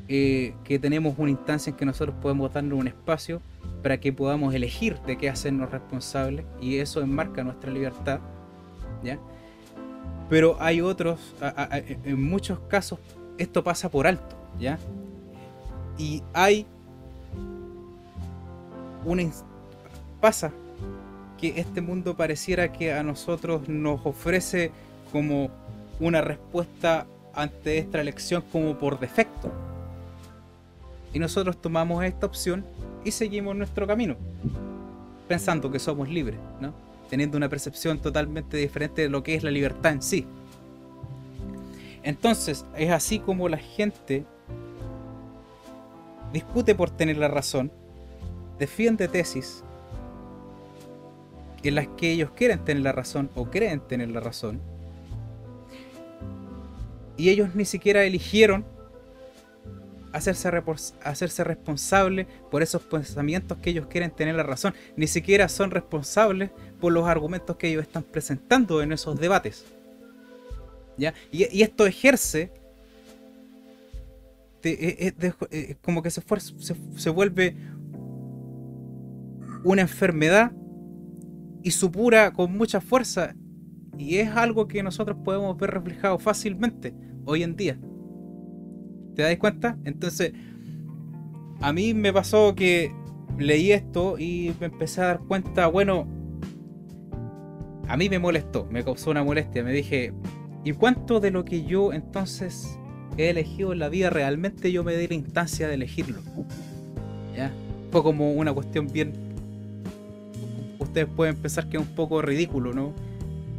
eh, que tenemos una instancia en que nosotros podemos darnos un espacio para que podamos elegir de qué hacernos responsables y eso enmarca nuestra libertad. ¿ya? Pero hay otros, en muchos casos esto pasa por alto, ¿ya? Y hay una pasa que este mundo pareciera que a nosotros nos ofrece como una respuesta ante esta elección como por defecto. Y nosotros tomamos esta opción y seguimos nuestro camino, pensando que somos libres, ¿no? Teniendo una percepción totalmente diferente de lo que es la libertad en sí. Entonces, es así como la gente discute por tener la razón, defiende tesis en las que ellos quieren tener la razón o creen tener la razón, y ellos ni siquiera eligieron hacerse, hacerse responsable por esos pensamientos que ellos quieren tener la razón. Ni siquiera son responsables por los argumentos que ellos están presentando en esos debates. ¿Ya? Y, esto ejerce e, e, e, como que se, se, se vuelve una enfermedad y supura con mucha fuerza. Y es algo que nosotros podemos ver reflejado fácilmente hoy en día. ¿Te dais cuenta? Entonces, a mí me pasó que leí esto y me empecé a dar cuenta, bueno, a mí me molestó, me causó una molestia. Me dije, ¿y cuánto de lo que yo entonces he elegido en la vida realmente yo me di la instancia de elegirlo? ¿Ya? Fue como una cuestión bien... Ustedes pueden pensar que es un poco ridículo, ¿no?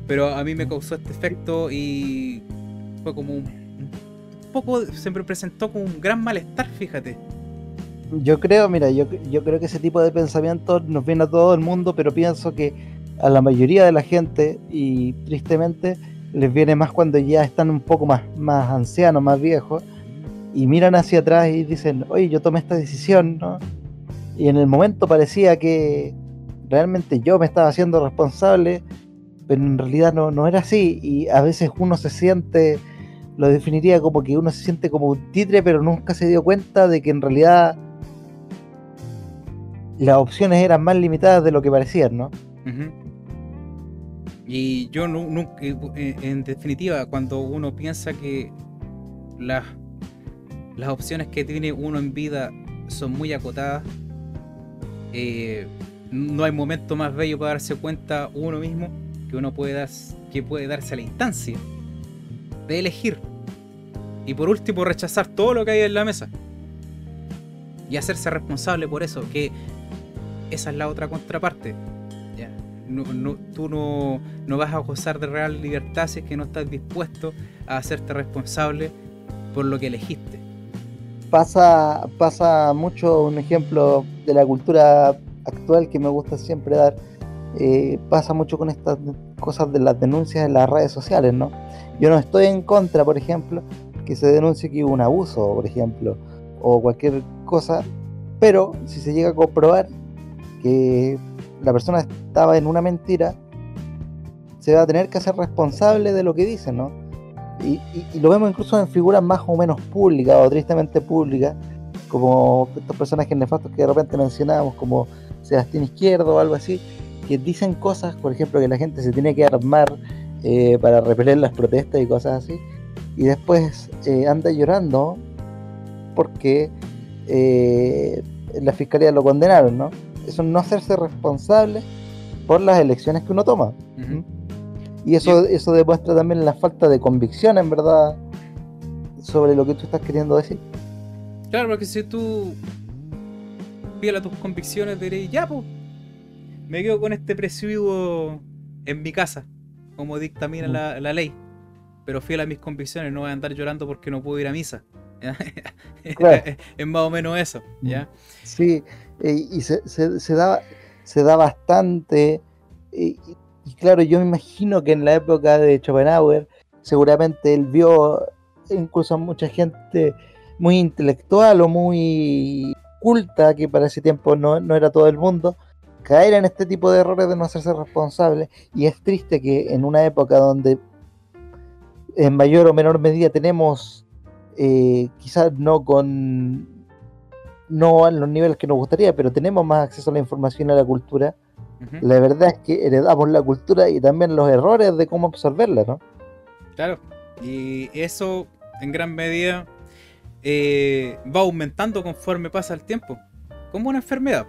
Pero a mí me causó este efecto y fue como un poco se me presentó como un gran malestar, fíjate. Yo creo, mira, yo, yo creo que ese tipo de pensamientos nos viene a todo el mundo, pero pienso que a la mayoría de la gente, y tristemente, les viene más cuando ya están un poco más, más ancianos, más viejos, y miran hacia atrás y dicen, oye, yo tomé esta decisión, ¿no? Y en el momento parecía que realmente yo me estaba haciendo responsable, pero en realidad no, no era así, y a veces uno se siente lo definiría como que uno se siente como un titre, pero nunca se dio cuenta de que en realidad las opciones eran más limitadas de lo que parecían, ¿no? Y yo nunca, eh, en definitiva, cuando uno piensa que las, las opciones que tiene uno en vida son muy acotadas, eh, no hay momento más bello para darse cuenta uno mismo que uno puede, que puede darse a la instancia de elegir. Y por último, rechazar todo lo que hay en la mesa. Y hacerse responsable por eso, que esa es la otra contraparte. No, tú no, no, vas a gozar de real libertad si es que no estás dispuesto a hacerte responsable por lo que elegiste. Pasa, pasa mucho un ejemplo de la cultura actual que me gusta siempre dar. Eh, pasa mucho con estas cosas de las denuncias en las redes sociales, ¿no? Yo no estoy en contra, por ejemplo, que se denuncie que hubo un abuso, por ejemplo, o cualquier cosa, pero si se llega a comprobar que la persona estaba en una mentira, se va a tener que hacer responsable de lo que dice, ¿no? Y, lo vemos incluso en figuras más o menos públicas o tristemente públicas, como estos personajes nefastos que de repente mencionábamos, como Sebastián Izquierdo o algo así, que dicen cosas, por ejemplo, que la gente se tiene que armar eh, para repeler las protestas y cosas así, y después eh, anda llorando porque eh, la fiscalía lo condenaron, ¿no? Eso no hacerse responsable por las elecciones que uno toma. Y eso, eso demuestra también la falta de convicción, en verdad, sobre lo que tú estás queriendo decir. Claro, porque si tú a tus convicciones, diréis, ya, pues, me quedo con este presidio en mi casa, como dictamina mm. la, ley. Pero fiel a mis convicciones, no voy a andar llorando porque no puedo ir a misa. es más o menos eso, ¿ya? Sí, eh, y se, se, da, se da bastante. Y, y, claro, yo me imagino que en la época de Schopenhauer, seguramente él vio incluso a mucha gente muy intelectual o muy culta, que para ese tiempo no, no era todo el mundo, caer en este tipo de errores de no hacerse responsable. Y es triste que en una época donde en mayor o menor medida tenemos, eh, quizás no con no a los niveles que nos gustaría, pero tenemos más acceso a la información y a la cultura. La verdad es que heredamos la cultura y también los errores de cómo absorberla, ¿no? Claro, y eso en gran medida eh, va aumentando conforme pasa el tiempo, como una enfermedad.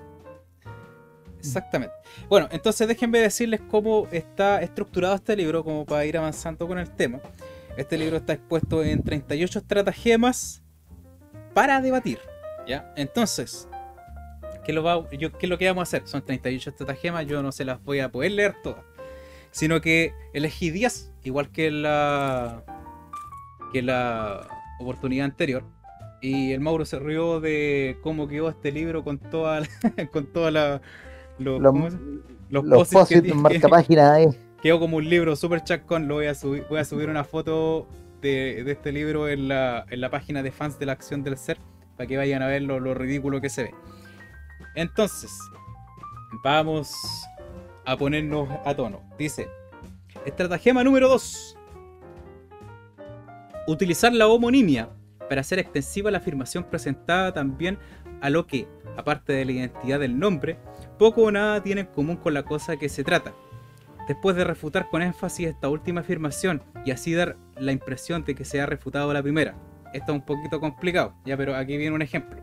Exactamente. Bueno, entonces déjenme decirles cómo está estructurado este libro, como para ir avanzando con el tema. Este libro está expuesto en 38 estratagemas para debatir. ¿Ya? Entonces, ¿qué, lo va, yo, ¿qué es lo que vamos a hacer? Son 38 estratagemas, yo no se las voy a poder leer todas. Sino que elegí 10, igual que la, que la oportunidad anterior y el Mauro se rió de cómo quedó este libro con toda con toda la los, los, marca página ahí. Quedó como un libro super chacón, lo voy a subir, voy a subir una foto de, este libro en la, en la, página de fans de la acción del ser para que vayan a ver lo, lo ridículo que se ve. Entonces, vamos a ponernos a tono. Dice, estratagema número 2. Utilizar la homonimia para hacer extensiva la afirmación presentada también a lo que, aparte de la identidad del nombre, poco o nada tiene en común con la cosa que se trata. Después de refutar con énfasis esta última afirmación y así dar la impresión de que se ha refutado la primera. Esto es un poquito complicado, ya, pero aquí viene un ejemplo.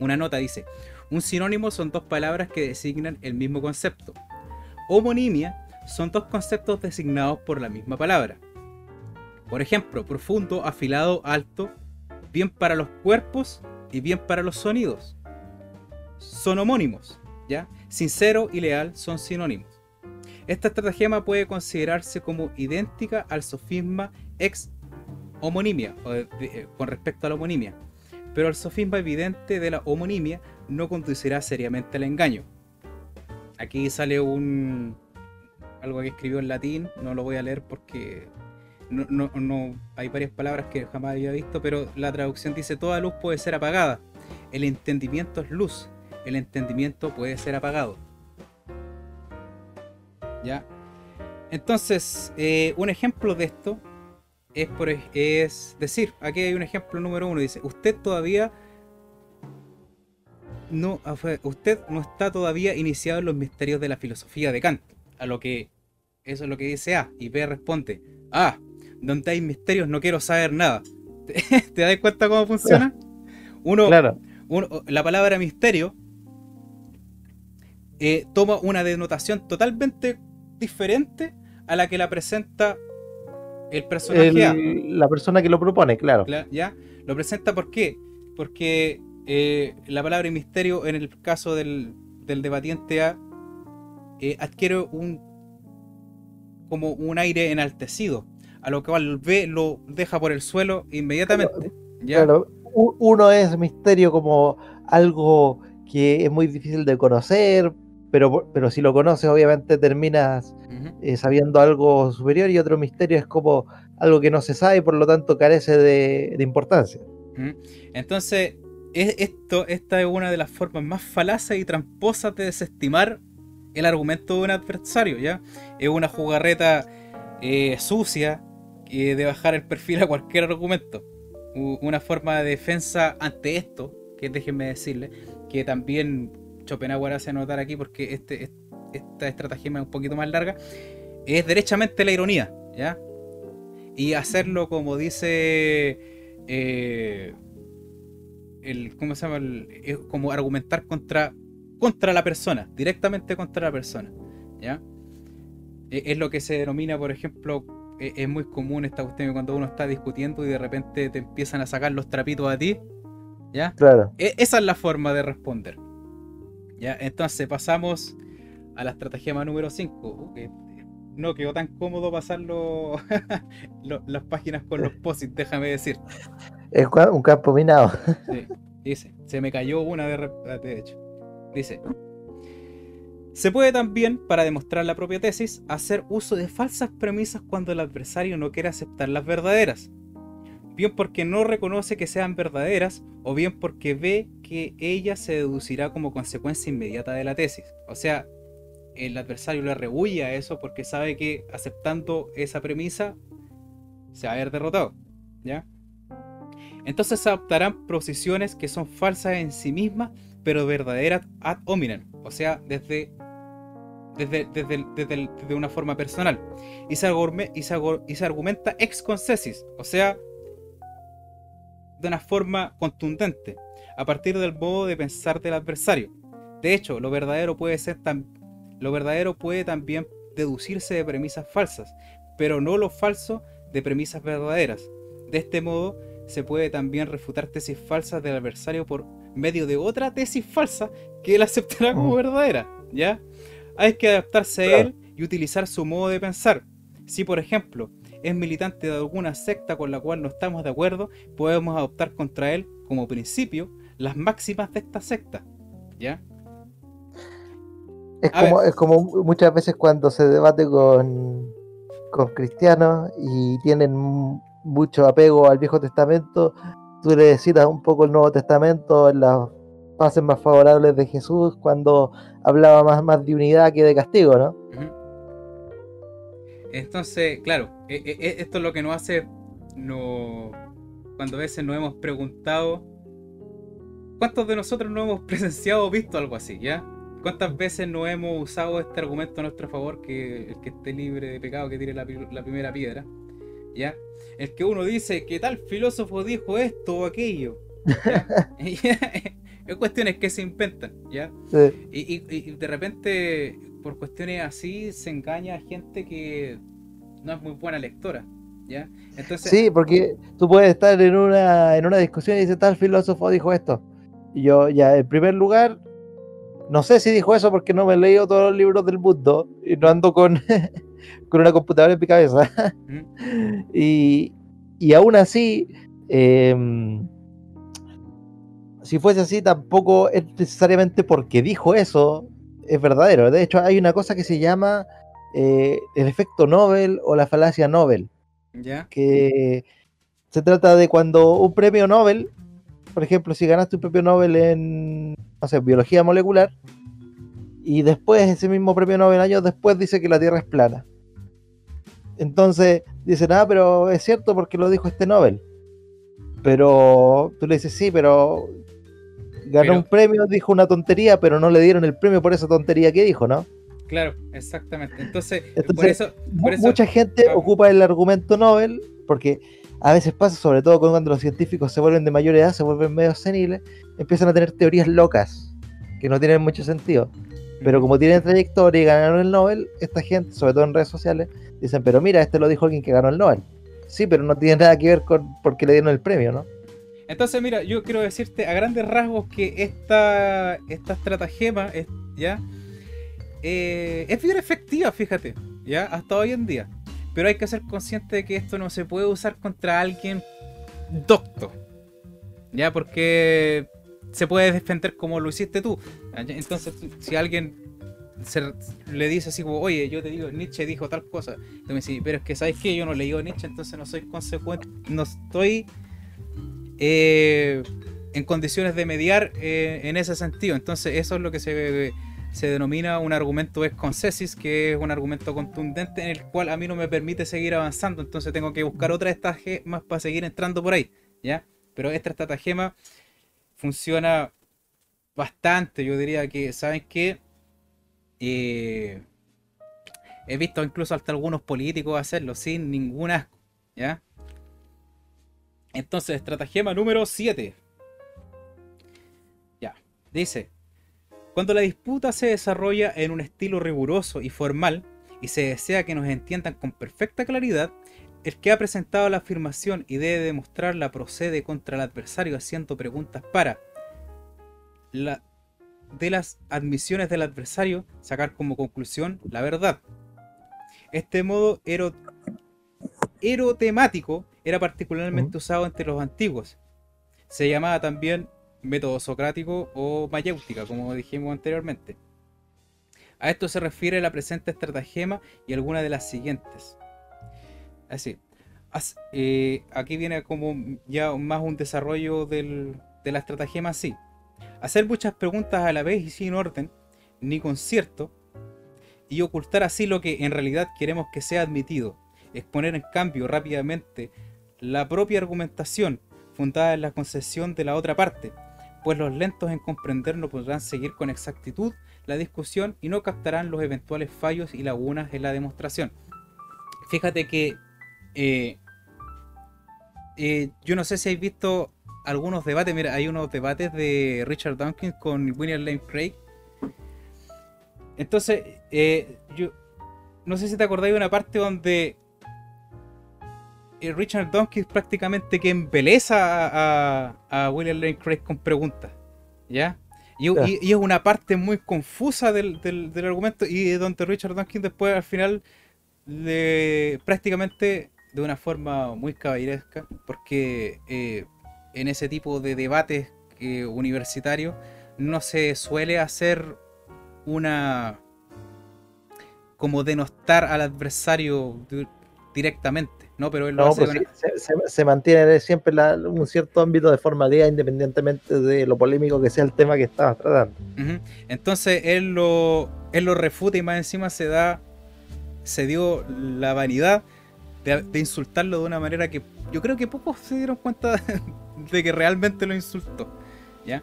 Una nota dice, un sinónimo son dos palabras que designan el mismo concepto. Homonimia son dos conceptos designados por la misma palabra. Por ejemplo, profundo, afilado, alto, bien para los cuerpos y bien para los sonidos. Son homónimos, ¿ya? Sincero y leal son sinónimos. Esta estratagema puede considerarse como idéntica al sofisma ex homonimia, eh, con respecto a la homonimia, pero el sofisma evidente de la homonimia no conducirá seriamente al engaño. Aquí sale un algo que escribió en latín, no lo voy a leer porque no, no, no, hay varias palabras que jamás había visto, pero la traducción dice toda luz puede ser apagada. El entendimiento es luz, el entendimiento puede ser apagado. ¿Ya? Entonces, eh, un ejemplo de esto es, por, es decir, aquí hay un ejemplo número uno, dice, usted todavía no, ah, usted no está todavía iniciado en los misterios de la filosofía de Kant. A lo que eso es lo que dice A. Y B responde, ah, donde hay misterios no quiero saber nada. ¿Te, das cuenta cómo funciona? Uno, la palabra misterio eh, toma una denotación totalmente diferente a la que la presenta el personaje La persona que lo propone, claro. ¿Ya? Lo presenta ¿por qué? Porque eh, la palabra misterio en el caso del, debatiente A eh, adquiere un como un aire enaltecido a lo cual ve, lo deja por el suelo inmediatamente. Claro, uno es misterio como algo que es muy difícil de conocer, pero, pero si lo conoces obviamente terminas eh, sabiendo algo superior y otro misterio es como algo que no se sabe y por lo tanto carece de, importancia. Entonces, esto, esta es una de las formas más falaces y tramposas de desestimar el argumento de un adversario, ¿ya? Es una jugarreta eh, sucia, de bajar el perfil a cualquier argumento. Una forma de defensa ante esto, que déjenme decirle, que también Schopenhauer hace notar aquí, porque este, esta estratagema es un poquito más larga, es derechamente la ironía, ¿ya? Y hacerlo como dice eh, el, ¿cómo se llama? como argumentar contra, contra la persona, directamente contra la persona, ¿ya? E, es lo que se denomina, por ejemplo, e, es muy común esta cuestión cuando uno está discutiendo y de repente te empiezan a sacar los trapitos a ti, ¿ya? Claro. E, esa es la forma de responder. ¿Ya? Entonces pasamos a la estrategia número 5. no quedó tan cómodo pasar las páginas con los posits, déjame decir. Es un campo minado. dice, se me cayó una de, de hecho. Dice, se puede también, para demostrar la propia tesis, hacer uso de falsas premisas cuando el adversario no quiere aceptar las verdaderas. Bien porque no reconoce que sean verdaderas o bien porque ve que ella se deducirá como consecuencia inmediata de la tesis. O sea, el adversario le rehuye a eso porque sabe que aceptando esa premisa se va a ver derrotado. ¿Ya? Entonces adoptarán posiciones que son falsas en sí mismas, pero verdaderas ad hominem. O sea, desde desde, desde, una forma personal. Y se, y, y argumenta ex concesis, o sea, de una forma contundente, a partir del modo de pensar del adversario. De hecho, lo verdadero puede ser tan, lo verdadero puede también deducirse de premisas falsas, pero no lo falso de premisas verdaderas. De este modo, se puede también refutar tesis falsas del adversario por medio de otra tesis falsa que él aceptará como verdadera, ¿ya? Hay que adaptarse a él y utilizar su modo de pensar. Si, por ejemplo, es militante de alguna secta con la cual no estamos de acuerdo, podemos adoptar contra él, como principio, las máximas de esta secta. ¿Ya? Es como, es como, muchas veces cuando se debate con, con cristianos y tienen mucho apego al Viejo Testamento, tú le citas un poco el Nuevo Testamento en las fases más favorables de Jesús cuando hablaba más, más de unidad que de castigo, ¿no? Entonces, claro, e, e, e, esto es lo que nos hace, no, cuando a veces nos hemos preguntado, ¿cuántos de nosotros no hemos presenciado o visto algo así, ya? ¿Cuántas veces no hemos usado este argumento a nuestro favor, que el que esté libre de pecado que tire la, primera piedra, ¿ya? El que uno dice que tal filósofo dijo esto o aquello. Es cuestiones que se inventan, ¿ya? Y, de repente, por cuestiones así, se engaña a gente que no es muy buena lectora, ¿ya? Entonces, sí, porque tú puedes estar en una, en una discusión y dice tal filósofo dijo esto. Yo, ya, en primer lugar, no sé si dijo eso porque no me he leído todos los libros del mundo y no ando con, con una computadora en mi cabeza. y, y aún así, eh, si fuese así, tampoco es necesariamente porque dijo eso, es verdadero. De hecho, hay una cosa que se llama eh, el efecto Nobel o la falacia Nobel. ¿Ya? Que se trata de cuando un premio Nobel, por ejemplo, si ganaste un premio Nobel en, no biología molecular, y después ese mismo premio Nobel años después dice que la Tierra es plana. Entonces dicen, ah, pero es cierto porque lo dijo este Nobel. Pero tú le dices, sí, pero ganó un premio, dijo una tontería, pero no le dieron el premio por esa tontería que dijo, ¿no? Claro, exactamente. Entonces, por, eso, mucha gente ocupa el argumento Nobel, porque a veces pasa, sobre todo cuando los científicos se vuelven de mayor edad, se vuelven medio seniles, empiezan a tener teorías locas, que no tienen mucho sentido. Pero como tienen trayectoria y ganaron el Nobel, esta gente, sobre todo en redes sociales, dicen, pero mira, este lo dijo alguien que ganó el Nobel. Sí, pero no tiene nada que ver con por qué le dieron el premio, ¿no? Entonces, mira, yo quiero decirte a grandes rasgos que esta, esta estratagema es, ¿ya? Eh, es bien efectiva, fíjate, ¿ya? Hasta hoy en día. Pero hay que ser consciente de que esto no se puede usar contra alguien docto, ¿ya? Porque se puede defender como lo hiciste tú. Entonces, si alguien le dice así como, oye, yo te digo, Nietzsche dijo tal cosa, tú me pero es que sabes que yo no leí Nietzsche, entonces no soy consecuente, no estoy eh, en condiciones de mediar eh, en ese sentido. Entonces eso es lo que se, se denomina un argumento esconcesis, que es un argumento contundente en el cual a mí no me permite seguir avanzando. Entonces tengo que buscar otra estratagema para seguir entrando por ahí. ¿ya? Pero esta estratagema funciona bastante. Yo diría que, ¿saben qué? eh, he visto incluso hasta algunos políticos hacerlo sin ningún asco, ¿ya? Entonces, estratagema número 7. Ya, dice, cuando la disputa se desarrolla en un estilo riguroso y formal y se desea que nos entiendan con perfecta claridad, el que ha presentado la afirmación y debe demostrarla procede contra el adversario haciendo preguntas para la, de las admisiones del adversario sacar como conclusión la verdad. Este modo ero, erotemático era particularmente usado entre los antiguos. Se llamaba también método socrático o mayéutica, como dijimos anteriormente. A esto se refiere la presente estratagema y alguna de las siguientes. Así, eh, aquí viene como ya más un desarrollo de la estratagema así. Hacer muchas preguntas a la vez y sin orden, ni concierto, y ocultar así lo que en realidad queremos que sea admitido. Exponer en cambio rápidamente la propia argumentación fundada en la concesión de la otra parte, pues los lentos en comprender no podrán seguir con exactitud la discusión y no captarán los eventuales fallos y lagunas en la demostración. Fíjate que eh, eh, yo no sé si habéis visto algunos debates, mira, hay unos debates de Richard Dawkins con William Lane Craig. Entonces, eh, yo no sé si te acordáis de una parte donde Richard Dawkins prácticamente que embeleza a, William Lane Craig con preguntas, ¿ya? Y, es una parte muy confusa del, argumento y donde Richard Dawkins después al final le, prácticamente de una forma muy caballeresca, porque eh, en ese tipo de debates eh, universitarios no se suele hacer una como denostar al adversario directamente. No, pero él lo hace pues se, mantiene siempre un cierto ámbito de formalidad independientemente de lo polémico que sea el tema que estabas tratando. Entonces él lo, él lo refuta y más encima se da, se dio la vanidad de, insultarlo de una manera que yo creo que pocos se dieron cuenta de que realmente lo insultó. ¿Ya?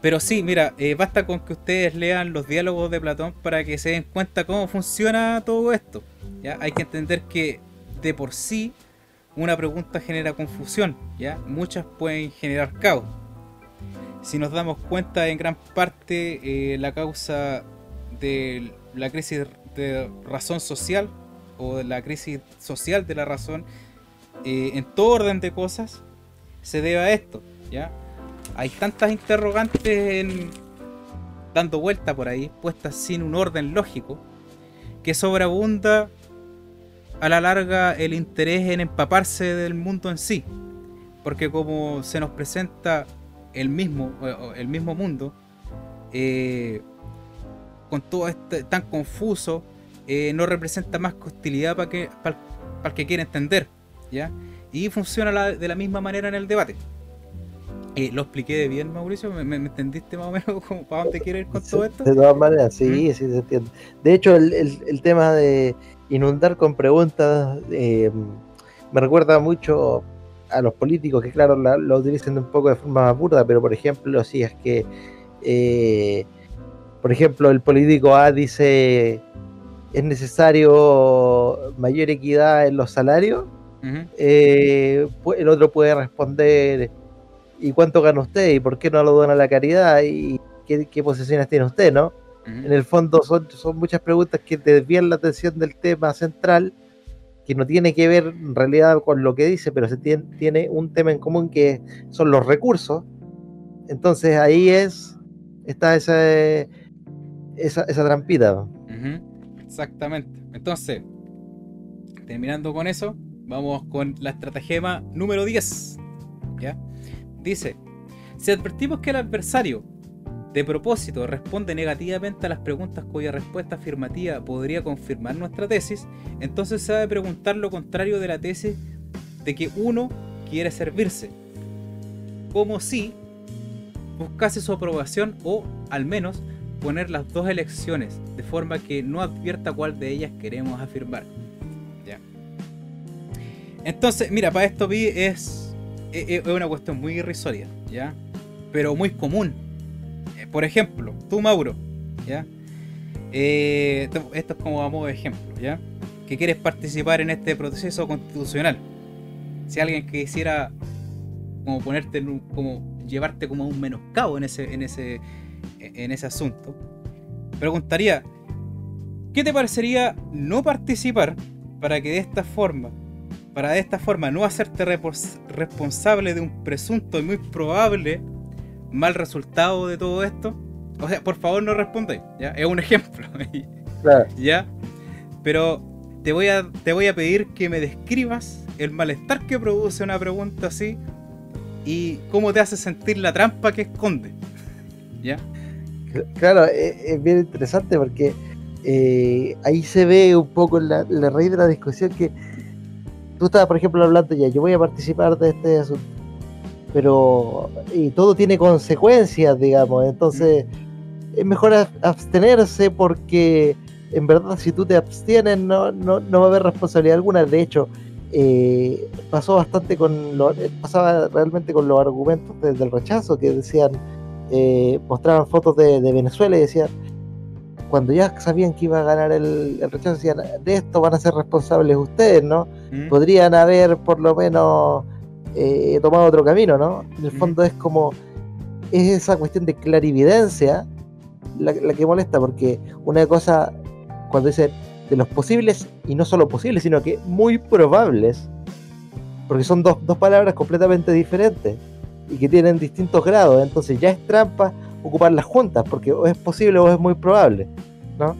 Pero sí, mira, eh, basta con que ustedes lean los diálogos de Platón para que se den cuenta cómo funciona todo esto. ¿ya? Hay que entender que de por sí una pregunta genera confusión, ¿ya? Muchas pueden generar caos. Si nos damos cuenta, en gran parte eh, la causa de la crisis de razón social o de la crisis social de la razón eh, en todo orden de cosas se debe a esto, ¿ya? Hay tantas interrogantes dando vuelta por ahí, puestas sin un orden lógico, que sobreabunda a la larga el interés en empaparse del mundo en sí. Porque como se nos presenta el mismo, el mismo mundo, eh, con todo este tan confuso, eh, no representa más que hostilidad para que, para, el que quiere entender. ¿ya? Y funciona de la misma manera en el debate. Eh, ¿Lo expliqué bien, Mauricio? ¿Me, entendiste más o menos para dónde quiere ir con todo esto? De todas maneras, sí, ¿Mm? sí se entiende. De hecho, el, el tema de inundar con preguntas eh, me recuerda mucho a los políticos que claro lo utilizan un poco de forma más burda, pero por ejemplo si es que eh, por ejemplo el político A dice es necesario mayor equidad en los salarios, eh, el otro puede responder ¿y cuánto gana usted? ¿y por qué no lo dona la caridad? ¿y qué, qué posesiones tiene usted? ¿no? En el fondo son, son muchas preguntas que desvían la atención del tema central, que no tiene que ver en realidad con lo que dice, pero se tiene, tiene un tema en común que son los recursos. Entonces ahí es está esa, esa, esa trampita. Exactamente. Entonces, terminando con eso, vamos con la estratagema número 10. ¿Ya? Dice, si advertimos que el adversario de propósito responde negativamente a las preguntas cuya respuesta afirmativa podría confirmar nuestra tesis, entonces se debe preguntar lo contrario de la tesis de que uno quiere servirse, como si buscase su aprobación o, al menos, poner las dos elecciones de forma que no advierta cuál de ellas queremos afirmar. Ya. Entonces, mira, para esto vi es, es, una cuestión muy irrisoria, ¿ya? Pero muy común por ejemplo, tú Mauro, ¿ya? eh, esto es como a modo de ejemplo, ¿ya? Que quieres participar en este proceso constitucional. Si alguien quisiera como ponerte en un, como llevarte como a un menoscabo en ese, en ese, en ese asunto, preguntaría, ¿qué te parecería no participar para que de esta forma, para de esta forma no hacerte responsable de un presunto y muy probable mal resultado de todo esto? O sea, por favor no respondáis, ¿ya? Es un ejemplo. ¿Ya? Pero te voy, a, te voy a pedir que me describas el malestar que produce una pregunta así y cómo te hace sentir la trampa que esconde. ¿Ya? Claro, e, es, bien interesante porque eh, ahí se ve un poco la, la, raíz de la discusión que tú estabas, por ejemplo, hablando ya, yo voy a participar de este asunto, pero y todo tiene consecuencias, digamos, entonces es mejor abstenerse porque en verdad si tú te abstienes no, no, no va a haber responsabilidad alguna, de hecho, eh, pasó bastante con lo, pasaba realmente con los argumentos del rechazo que decían eh, mostraban fotos de, Venezuela y decían cuando ya sabían que iba a ganar el, rechazo decían de esto van a ser responsables ustedes no mm. podrían haber por lo menos tomado otro camino no en el fondo es como es esa cuestión de clarividencia la, la que molesta porque una cosa cuando dice de los posibles, y no solo posibles, sino que muy probables, porque son dos, palabras completamente diferentes y que tienen distintos grados, entonces ya es trampa ocuparlas juntas, porque o es posible o es muy probable, ¿no?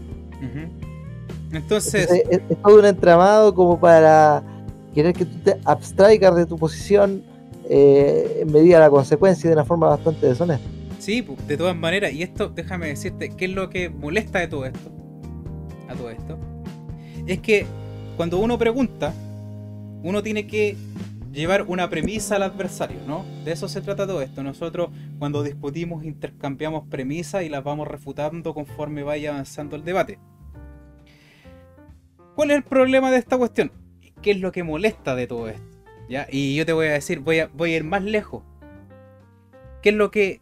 Entonces, es, todo un entramado como para querer que tú te abstraigas de tu posición eh, en medida de la consecuencia de una forma bastante deshonesta. Sí, de todas maneras, y esto, déjame decirte, ¿qué es lo que molesta de todo esto? A todo esto es que cuando uno pregunta, uno tiene que llevar una premisa al adversario, ¿no? De eso se trata todo esto. Nosotros cuando discutimos intercambiamos premisas y las vamos refutando conforme vaya avanzando el debate. ¿Cuál es el problema de esta cuestión? ¿Qué es lo que molesta de todo esto? ¿Ya? Y yo te voy a decir, voy a, voy a ir más lejos. ¿Qué es lo que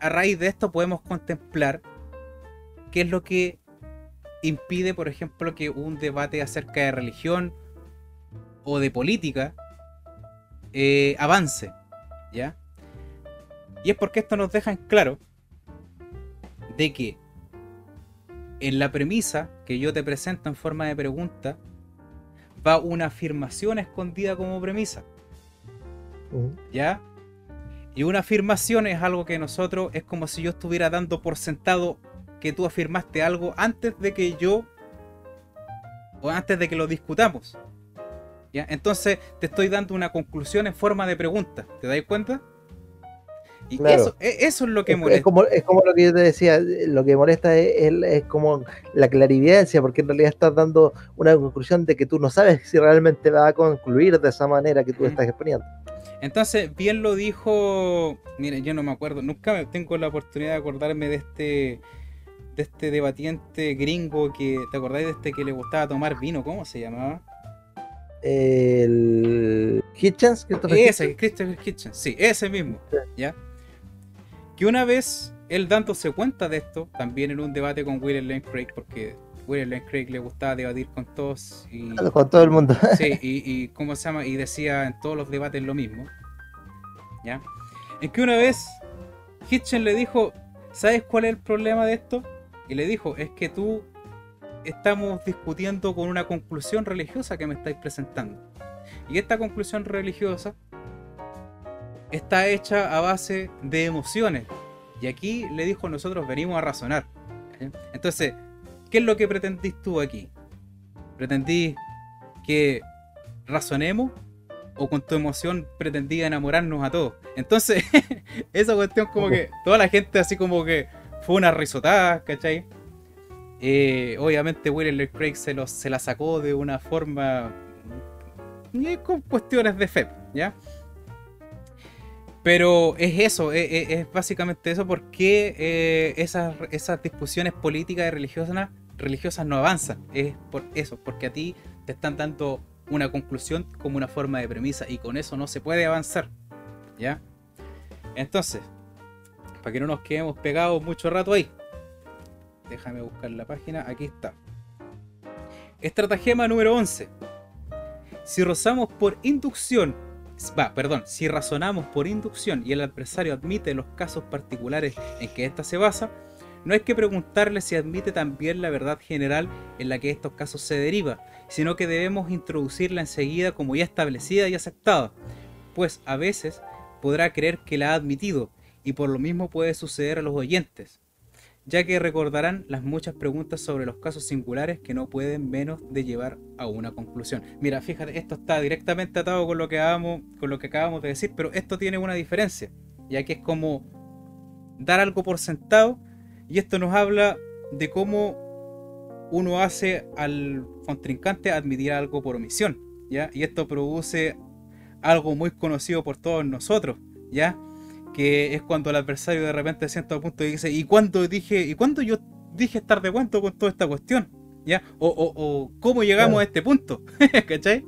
a raíz de esto podemos contemplar? ¿Qué es lo que impide, por ejemplo, que un debate acerca de religión o de política eh, avance, ¿ya? Y es porque esto nos deja en claro de que en la premisa que yo te presento en forma de pregunta va una afirmación escondida como premisa. ¿Ya? Y una afirmación es algo que nosotros es como si yo estuviera dando por sentado que tú afirmaste algo antes de que yo o antes de que lo discutamos. ¿Ya? Entonces te estoy dando una conclusión en forma de pregunta. ¿Te dais cuenta? Y eso, e, eso, es lo que molesta. Es como, es como, lo que yo te decía, lo que molesta es, es, como la clarividencia, porque en realidad estás dando una conclusión de que tú no sabes si realmente va a concluir de esa manera que tú estás exponiendo. Entonces, bien lo dijo, mire, yo no me acuerdo, nunca tengo la oportunidad de acordarme de este de este debatiente gringo que, ¿te acordáis de este que le gustaba tomar vino? ¿Cómo se llamaba? El Hitchens, Ese, Christopher Hitchens, sí, ese mismo, ¿ya? Que una vez él dándose cuenta de esto, también en un debate con William Lane Craig, porque William Lane Craig le gustaba debatir con todos y... Con todo el mundo. Sí, y, y ¿cómo se llama? Y decía en todos los debates lo mismo, ¿ya? En que una vez Hitchens le dijo, ¿sabes cuál es el problema de esto? y le dijo, es que tú estamos discutiendo con una conclusión religiosa que me estáis presentando. Y esta conclusión religiosa está hecha a base de emociones. Y aquí le dijo, nosotros venimos a razonar. Entonces, ¿qué es lo que pretendís tú aquí? ¿Pretendís que razonemos? ¿O con tu emoción pretendí enamorarnos a todos? Entonces, esa cuestión como que toda la gente así como que fue una risotada, ¿cachai? Eh, obviamente William Craig se, se la sacó de una forma eh, con cuestiones de fe, ¿ya? Pero es eso, es, básicamente eso porque eh, esas, esas discusiones políticas y religiosas, religiosas no avanzan. Es por eso, porque a ti te están dando una conclusión como una forma de premisa y con eso no se puede avanzar. ¿Ya? Entonces, para que no nos quedemos pegados mucho rato ahí. déjame buscar la página, aquí está. Estratagema número 11. Si rozamos por inducción, va, perdón, si razonamos por inducción y el adversario admite los casos particulares en que ésta se basa, no hay que preguntarle si admite también la verdad general en la que estos casos se deriva, sino que debemos introducirla enseguida como ya establecida y aceptada, pues a veces podrá creer que la ha admitido, y por lo mismo puede suceder a los oyentes, ya que recordarán las muchas preguntas sobre los casos singulares que no pueden menos de llevar a una conclusión. Mira, fíjate, esto está directamente atado con lo que acabamos, de decir, pero esto tiene una diferencia, ya que es como dar algo por sentado y esto nos habla de cómo uno hace al contrincante admitir algo por omisión, ¿ya? Y esto produce algo muy conocido por todos nosotros, ¿ya? Que es cuando el adversario de repente se sienta a punto y dice, ¿y cuándo dije, y cuándo yo dije estar de cuento con toda esta cuestión? ¿Ya? O, o, cómo llegamos a este punto, ¿cachai?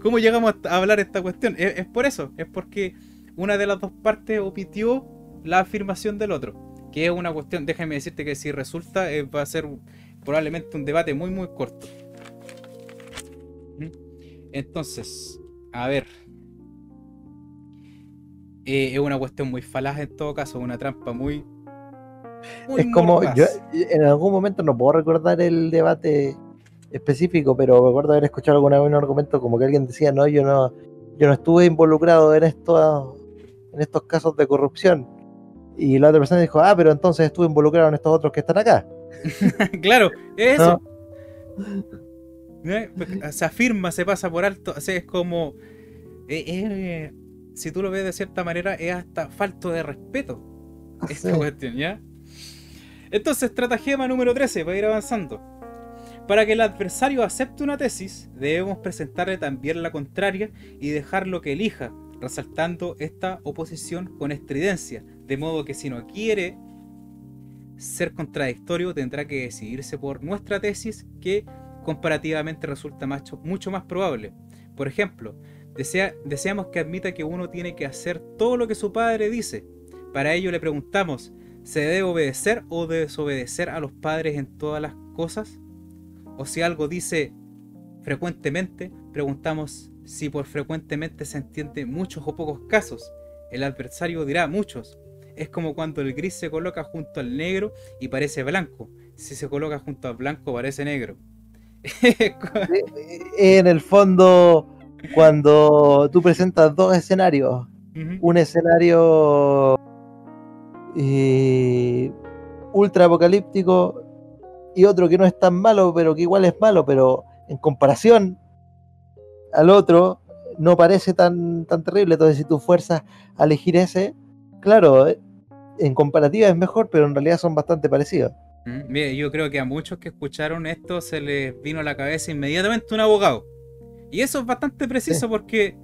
¿Cómo llegamos a hablar esta cuestión? Es, es por eso, es porque una de las dos partes omitió la afirmación del otro que es una cuestión, déjame decirte que si resulta eh, va a ser probablemente un debate muy muy corto. ¿Mm? Entonces, a ver. Eh, es una cuestión muy falaz en todo caso, una trampa muy... es como, yo en algún momento no puedo recordar el debate específico, pero me acuerdo haber escuchado alguna vez un argumento como que alguien decía, no, yo no, yo no estuve involucrado en esto, en estos casos de corrupción y la otra persona dijo, ah, pero entonces estuve involucrado en estos otros que están acá. claro, eso. ¿Eh? Se afirma, se pasa por alto. es como. Eh, eh, si tú lo ves de cierta manera, es hasta falto de respeto. Esta cuestión, ¿ya? Entonces, estratagema número 13, para ir avanzando. Para que el adversario acepte una tesis, debemos presentarle también la contraria y dejarlo que elija, resaltando esta oposición con estridencia, de modo que si no quiere ser contradictorio tendrá que decidirse por nuestra tesis que comparativamente resulta mucho más probable. Por ejemplo, deseamos que admita que uno tiene que hacer todo lo que su padre dice. Para ello le preguntamos, ¿se debe obedecer o desobedecer a los padres en todas las cosas? O si algo dice frecuentemente, preguntamos si por frecuentemente se entiende muchos o pocos casos. El adversario dirá muchos, es como cuando el gris se coloca junto al negro y parece blanco. Si se coloca junto al blanco parece negro. en el fondo, cuando tú presentas dos escenarios, un escenario eh, ultra apocalíptico y otro que no es tan malo, pero que igual es malo, pero en comparación al otro no parece tan, tan terrible. Entonces, si tú fuerzas a elegir ese, claro, eh, en comparativa es mejor, pero en realidad son bastante parecidos. Mm, yo creo que a muchos que escucharon esto se les vino a la cabeza inmediatamente un abogado. Y eso es bastante preciso porque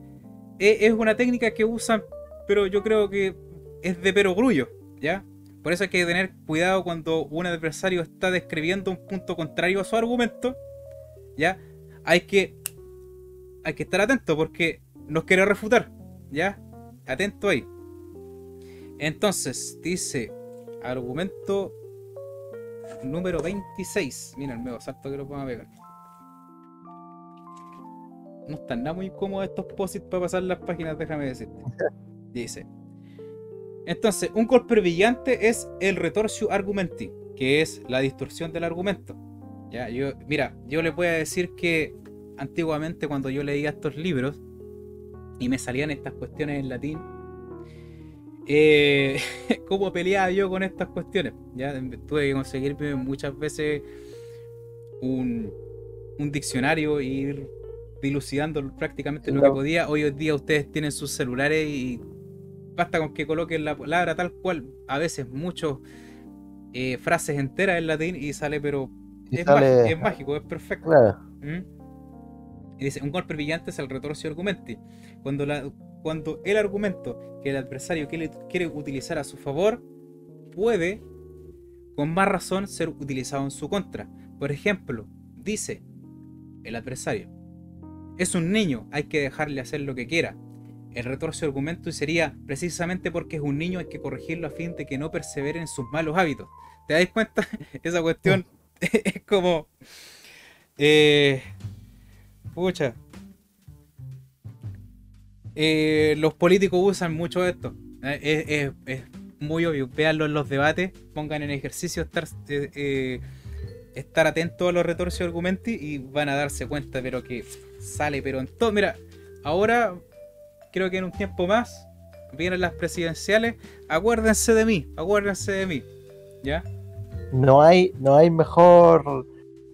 e, es una técnica que usan, pero yo creo que es de perogrullo, ¿ya? Por eso hay que tener cuidado cuando un adversario está describiendo un punto contrario a su argumento, ¿ya? Hay que, hay que estar atento porque nos quiere refutar, ¿ya? Atento ahí. Entonces, dice, argumento número 26. Mira el medio salto que lo a pegar. No están nada muy cómodos estos posits para pasar las páginas, déjame decirte. Dice. Entonces, un golpe brillante es el retorsio argumenti, que es la distorsión del argumento. Ya, yo, mira, yo le voy a decir que antiguamente cuando yo leía estos libros y me salían estas cuestiones en latín, eh, cómo peleaba yo con estas cuestiones. ¿ya? Tuve que conseguirme muchas veces un, un diccionario e ir dilucidando prácticamente lo que podía. Hoy en día ustedes tienen sus celulares y basta con que coloquen la palabra tal cual, a veces muchas eh, frases enteras en latín y sale, pero es, Mágico, es, perfecto. ¿Mm? Y dice, un golpe brillante es el retorcio argumenti. Cuando la, cuando el argumento que el adversario quiere, utilizar a su favor puede, con más razón, ser utilizado en su contra. Por ejemplo, dice el adversario, es un niño, hay que dejarle hacer lo que quiera. el retorcio argumento sería precisamente porque es un niño hay que corregirlo a fin de que no persevere en sus malos hábitos. ¿Te das cuenta? Esa cuestión es como... Eh, pucha. Eh, los políticos usan mucho esto. Eh, es, muy obvio. Veanlo en los debates, pongan en ejercicio estar, estar atentos a los retorcios argumentos y van a darse cuenta, pero que sale, pero en todo. Mira, ahora creo que en un tiempo más vienen las presidenciales. Acuérdense de mí, acuérdense de mí. ¿Ya? No hay, no hay mejor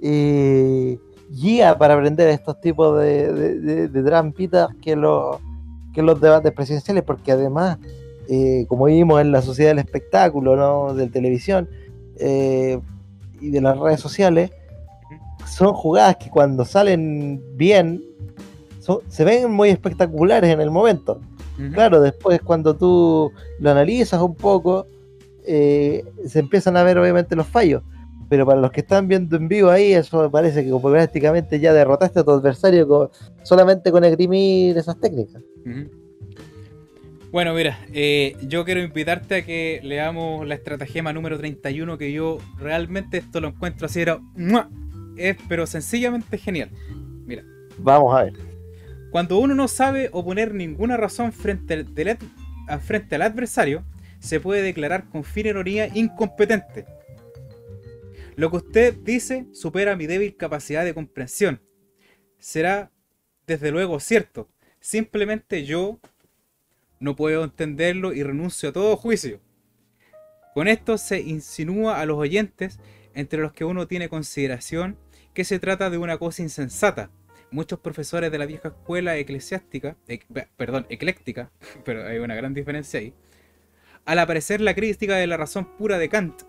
eh, guía para aprender estos tipos de, trampitas que los, que los debates presidenciales, porque además, eh, como vimos en la sociedad del espectáculo, ¿no? de televisión eh, y de las redes sociales, son jugadas que cuando salen bien se ven muy espectaculares en el momento. Claro, después cuando tú lo analizas un poco, eh, se empiezan a ver obviamente los fallos. Pero para los que están viendo en vivo ahí, eso me parece que prácticamente ya derrotaste a tu adversario solamente con esgrimir esas técnicas. Bueno, mira, eh, yo quiero invitarte a que leamos la estratagema número 31, que yo realmente esto lo encuentro así, era, es pero sencillamente genial. Mira. Vamos a ver. Cuando uno no sabe oponer ninguna razón frente al, frente al adversario, se puede declarar con fin ironía incompetente. Lo que usted dice supera mi débil capacidad de comprensión. Será, desde luego, cierto. Simplemente yo no puedo entenderlo y renuncio a todo juicio. Con esto se insinúa a los oyentes, entre los que uno tiene consideración, que se trata de una cosa insensata, muchos profesores de la vieja escuela eclesiástica, perdón, ecléctica, pero hay una gran diferencia ahí, al aparecer la crítica de la razón pura de Kant,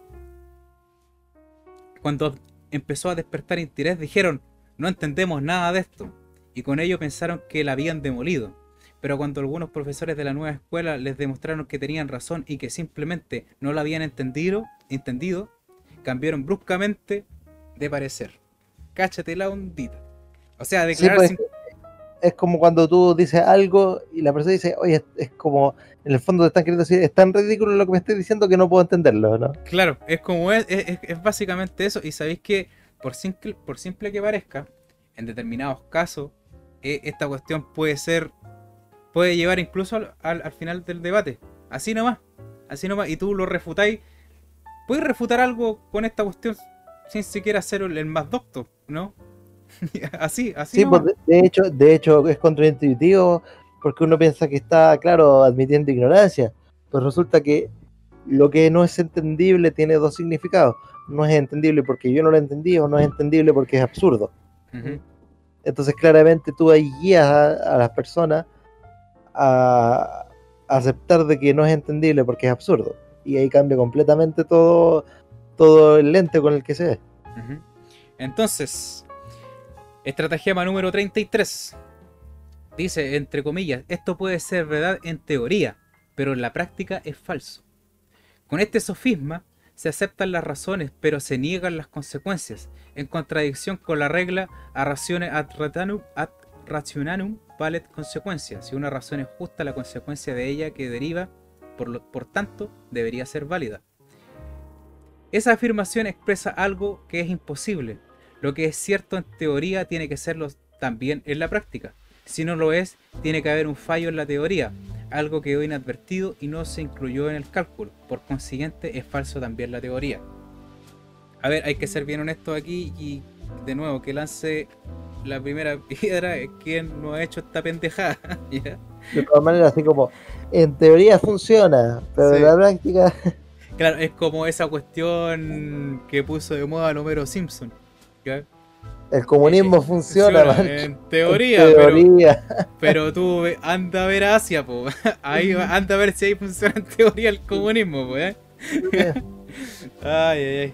cuando empezó a despertar interés, dijeron, no entendemos nada de esto, y con ello pensaron que la habían demolido. Pero cuando algunos profesores de la nueva escuela les demostraron que tenían razón y que simplemente no la habían entendido, entendido cambiaron bruscamente de parecer. Cáchate la ondita. O sea, declarar pues, Es como cuando tú dices algo y la persona dice, oye, es, como, en el fondo te están queriendo decir, es tan ridículo lo que me estás diciendo que no puedo entenderlo, ¿no? Claro, es como, es, es, básicamente eso. Y sabéis que, por simple, por simple que parezca, en determinados casos, eh, esta cuestión puede ser, puede llevar incluso al, final del debate. Así nomás, así nomás. Y tú lo refutáis. Puedes refutar algo con esta cuestión sin siquiera ser el más docto, ¿no? así, así. Sí, pues, de, hecho, de hecho es contraintuitivo porque uno piensa que está, claro, admitiendo ignorancia, pero resulta que lo que no es entendible tiene dos significados. No es entendible porque yo no lo entendí o no es entendible porque es absurdo. Entonces claramente tú ahí guías a, las personas a, aceptar de que no es entendible porque es absurdo. Y ahí cambia completamente todo, todo el lente con el que se ve. Entonces, Estratagema número 33. Dice, entre comillas, esto puede ser verdad en teoría, pero en la práctica es falso. Con este sofisma se aceptan las razones, pero se niegan las consecuencias, en contradicción con la regla a ratione ad, rationanum valet consecuencia. Si una razón es justa, la consecuencia de ella que deriva, por, por tanto, debería ser válida. Esa afirmación expresa algo que es imposible, lo que es cierto en teoría tiene que serlo también en la práctica. Si no lo es, tiene que haber un fallo en la teoría, algo que quedó inadvertido y no se incluyó en el cálculo. Por consiguiente, es falso también la teoría. A ver, hay que ser bien honesto aquí y de nuevo que lance la primera piedra quien no ha hecho esta pendejada. De todas maneras, así como en teoría funciona, pero en la práctica. Claro, es como esa cuestión que puso de moda Homero Simpson el comunismo eh, funciona, en teoría, Pero, tú anda a ver Asia, po. Ahí anda a ver si ahí funciona en teoría el comunismo, ¿eh? ay, ay, ay.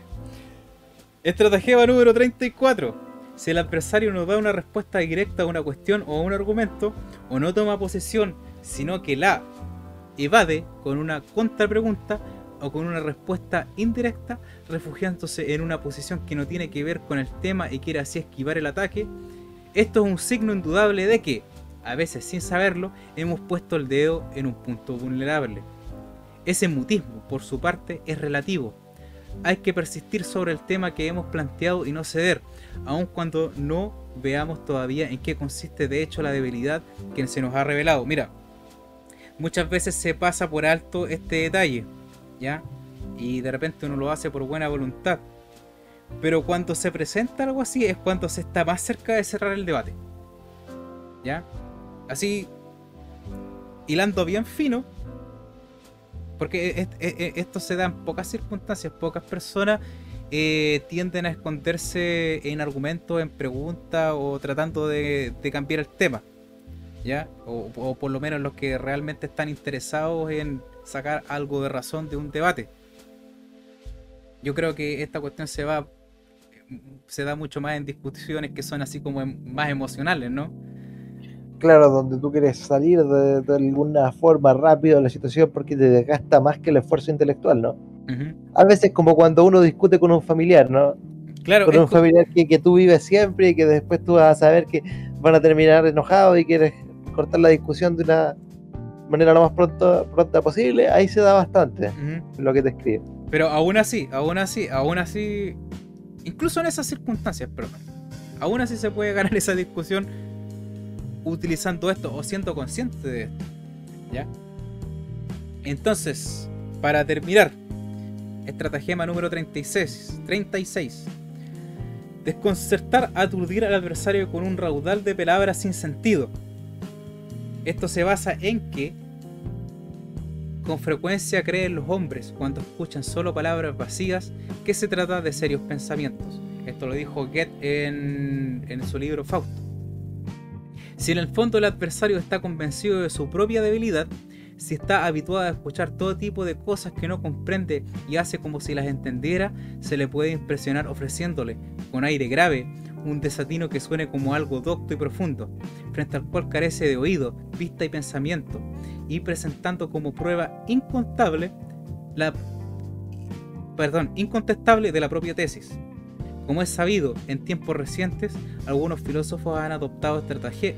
Estrategia número 34. Si el adversario no da una respuesta directa a una cuestión o a un argumento, o no toma posesión, sino que la evade con una contrapregunta, o con una respuesta indirecta, refugiándose en una posición que no tiene que ver con el tema y quiere así esquivar el ataque, esto es un signo indudable de que, a veces sin saberlo, hemos puesto el dedo en un punto vulnerable. Ese mutismo, por su parte, es relativo. Hay que persistir sobre el tema que hemos planteado y no ceder, aun cuando no veamos todavía en qué consiste de hecho la debilidad que se nos ha revelado. Mira, muchas veces se pasa por alto este detalle, ¿ya? Y de repente uno lo hace por buena voluntad. Pero cuando se presenta algo así es cuando se está más cerca de cerrar el debate. ¿Ya? Así, hilando bien fino, porque esto se da en pocas circunstancias, pocas personas eh, tienden a esconderse en argumentos, en preguntas o tratando de, cambiar el tema. ¿Ya? O, por lo menos los que realmente están interesados en sacar algo de razón de un debate. Yo creo que esta cuestión se va se da mucho más en discusiones que son así como em, más emocionales, ¿no? Claro, donde tú quieres salir de, alguna forma rápido de la situación porque te desgasta más que el esfuerzo intelectual, ¿no? A veces como cuando uno discute con un familiar, ¿no? Claro. Con un familiar que, que, tú vives siempre y que después tú vas a saber que van a terminar enojados y quieres cortar la discusión de una manera lo más pronto, pronta posible, ahí se da bastante lo que te escribe. Pero aún así, aún así, aún así, incluso en esas circunstancias, pero aún así se puede ganar esa discusión utilizando esto o siendo consciente de esto. ¿Ya? Entonces, para terminar, estratagema número 36. 36. Desconcertar, aturdir al adversario con un raudal de palabras sin sentido. Esto se basa en que con frecuencia creen los hombres cuando escuchan solo palabras vacías que se trata de serios pensamientos. Esto lo dijo Goethe en, en su libro Fausto. Si en el fondo el adversario está convencido de su propia debilidad, si está habituado a escuchar todo tipo de cosas que no comprende y hace como si las entendiera, se le puede impresionar ofreciéndole, con aire grave, un desatino que suene como algo docto y profundo, frente al cual carece de oído, vista y pensamiento, y presentando como prueba incontable la perdón, incontestable de la propia tesis. Como es sabido, en tiempos recientes, algunos filósofos han adoptado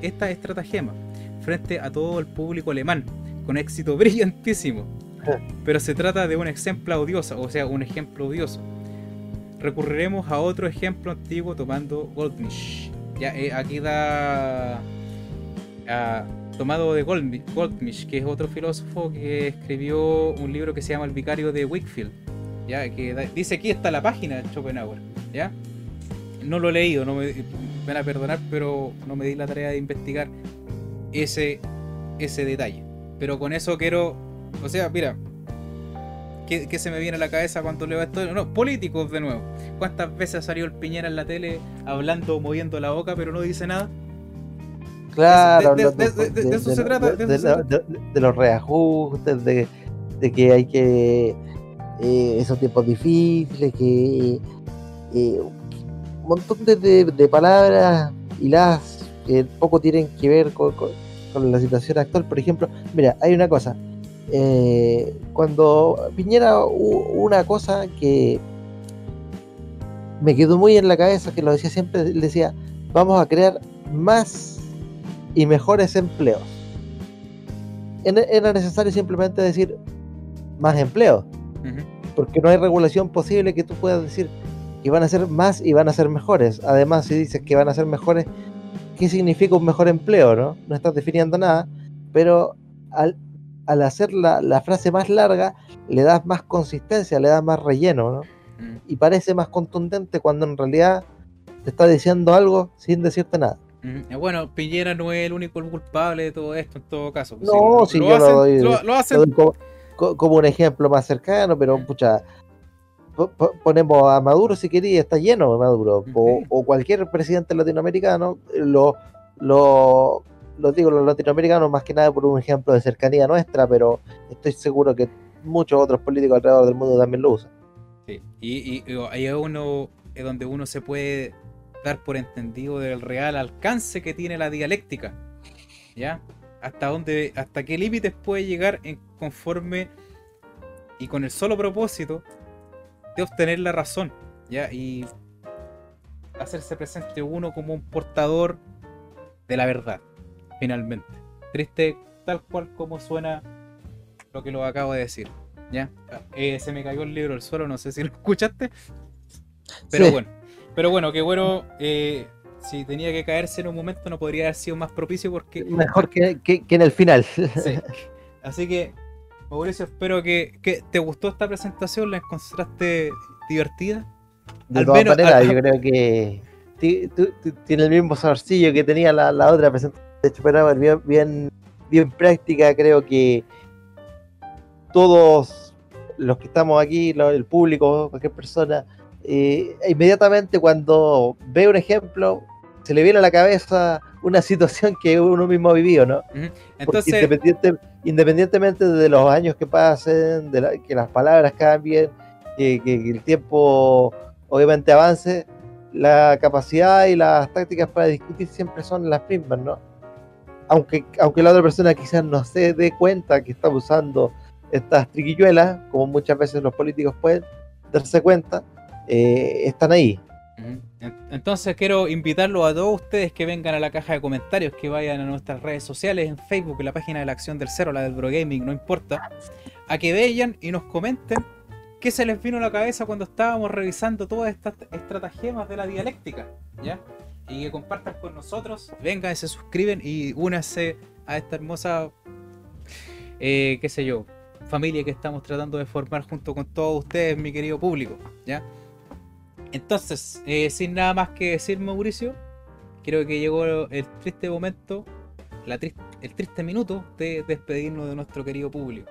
esta estratagema frente a todo el público alemán, con éxito brillantísimo. Pero se trata de un ejemplo odioso, o sea, un ejemplo odioso. Recurriremos a otro ejemplo antiguo tomando Goldmich. Ya, eh, aquí da tomado de Goldmich, que es otro filósofo que escribió un libro que se llama El Vicario de Wickfield, ¿ya? que dice aquí está la página de Schopenhauer, ¿ya? No lo he leído, no me, van a perdonar, pero no me di la tarea de investigar ese, ese detalle. Pero con eso quiero, o sea, mira, ¿qué, se me viene a la cabeza cuando leo esto? No, políticos de nuevo. ¿Cuántas veces salió el Piñera en la tele hablando, moviendo la boca, pero no dice nada? Claro, de, eso se trata. De, los reajustes, de, que hay que. Eh, esos tiempos difíciles, que. Eh, un montón de, palabras y las que poco tienen que ver con, la situación actual. Por ejemplo, mira, hay una cosa. Eh, cuando Piñera una cosa que me quedó muy en la cabeza, que lo decía siempre, decía, vamos a crear más y mejores empleos. Era necesario simplemente decir más empleos, porque no hay regulación posible que tú puedas decir que van a ser más y van a ser mejores. Además, si dices que van a ser mejores, ¿qué significa un mejor empleo? No, no estás definiendo nada, pero al, al hacer la, la, frase más larga, le das más consistencia, le das más relleno, ¿no? Y parece más contundente cuando en realidad te está diciendo algo sin decirte nada. Eh, bueno, Piñera no es el único culpable de todo esto en todo caso. Pues, no, si lo, lo, hacen, como, un ejemplo más cercano, pero pucha, ponemos a Maduro si quería, está lleno de Maduro, o, cualquier presidente latinoamericano, lo, lo, lo digo los latinoamericanos más que nada por un ejemplo de cercanía nuestra, pero estoy seguro que muchos otros políticos alrededor del mundo también lo usan. Sí, y, y, hay uno es donde uno se puede dar por entendido del real alcance que tiene la dialéctica. ¿Ya? Hasta dónde, hasta qué límites puede llegar en conforme y con el solo propósito de obtener la razón, ¿ya? Y hacerse presente uno como un portador de la verdad, finalmente. Triste tal cual como suena lo que lo acabo de decir. ¿ya? Eh, se me cayó el libro al suelo, no sé si lo escuchaste. Pero bueno, pero bueno, qué bueno. Eh, si tenía que caerse en un momento no podría haber sido más propicio porque... Mejor que, en el final. Así que, Mauricio, espero que, te gustó esta presentación, la encontraste divertida. De todas maneras, yo creo que tiene el mismo saborcillo que tenía la, otra presentación de hecho, bien, bien, bien práctica, creo que todos los que estamos aquí, el público, cualquier persona, eh, inmediatamente cuando ve un ejemplo, se le viene a la cabeza una situación que uno mismo ha vivido, ¿no? Entonces... independientemente de los años que pasen, de que las palabras cambien, que, el tiempo obviamente avance, la capacidad y las tácticas para discutir siempre son las mismas, ¿no? Aunque, aunque la otra persona quizás no se dé cuenta que está usando estas triquilluelas, como muchas veces los políticos pueden darse cuenta, eh, están ahí. Entonces quiero invitarlos a todos ustedes que vengan a la caja de comentarios, que vayan a nuestras redes sociales, en Facebook, en la página de la Acción del Cero, la del Bro Gaming, no importa, a que vean y nos comenten qué se les vino a la cabeza cuando estábamos revisando todas estas estratagemas de la dialéctica, ¿ya? Y que compartan con nosotros, vengan se suscriben y únanse a esta hermosa, eh, qué sé yo, familia que estamos tratando de formar junto con todos ustedes, mi querido público, ¿ya? Entonces, eh, sin nada más que decir, Mauricio, creo que llegó el triste momento, el triste minuto de despedirnos de nuestro querido público.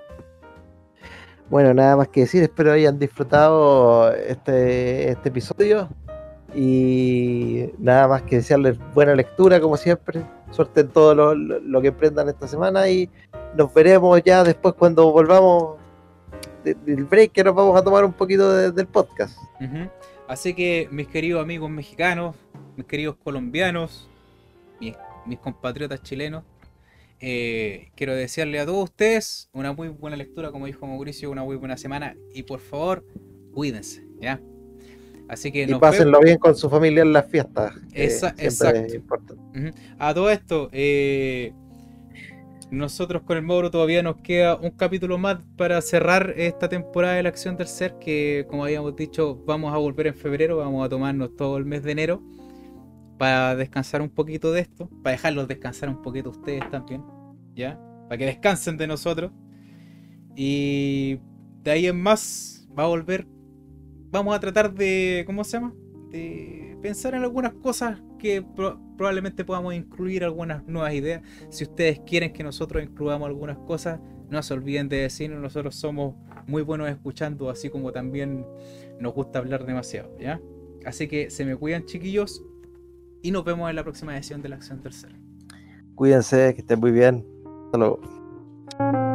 Bueno, nada más que decir, espero hayan disfrutado este, este episodio y nada más que desearles buena lectura, como siempre. Suerte en todo lo, que emprendan esta semana y nos veremos ya después cuando volvamos del break que nos vamos a tomar un poquito del podcast. Así que mis queridos amigos mexicanos, mis queridos colombianos, mis, compatriotas chilenos, eh, quiero desearle a todos ustedes una muy buena lectura, como dijo Mauricio, una muy buena semana y por favor, cuídense, ¿ya? Así que y pásenlo bien con su familia en las fiestas. exacto. A todo esto, eh, nosotros con el Mauro todavía nos queda un capítulo más para cerrar esta temporada de la acción del ser, que como habíamos dicho, vamos a volver en febrero, vamos a tomarnos todo el mes de enero para descansar un poquito de esto, para dejarlos descansar un poquito ustedes también, ¿ya? Para que descansen de nosotros. Y de ahí en más va a volver, vamos a tratar de, ¿cómo se llama? De pensar en algunas cosas que probablemente podamos incluir algunas nuevas ideas. Si ustedes quieren que nosotros incluyamos algunas cosas, no se olviden de decirnos. Nosotros somos muy buenos escuchando, así como también nos gusta hablar demasiado, ¿ya? Así que se me cuidan, chiquillos, y nos vemos en la próxima edición de la Acción Tercera. Cuídense, que estén muy bien. Hasta luego.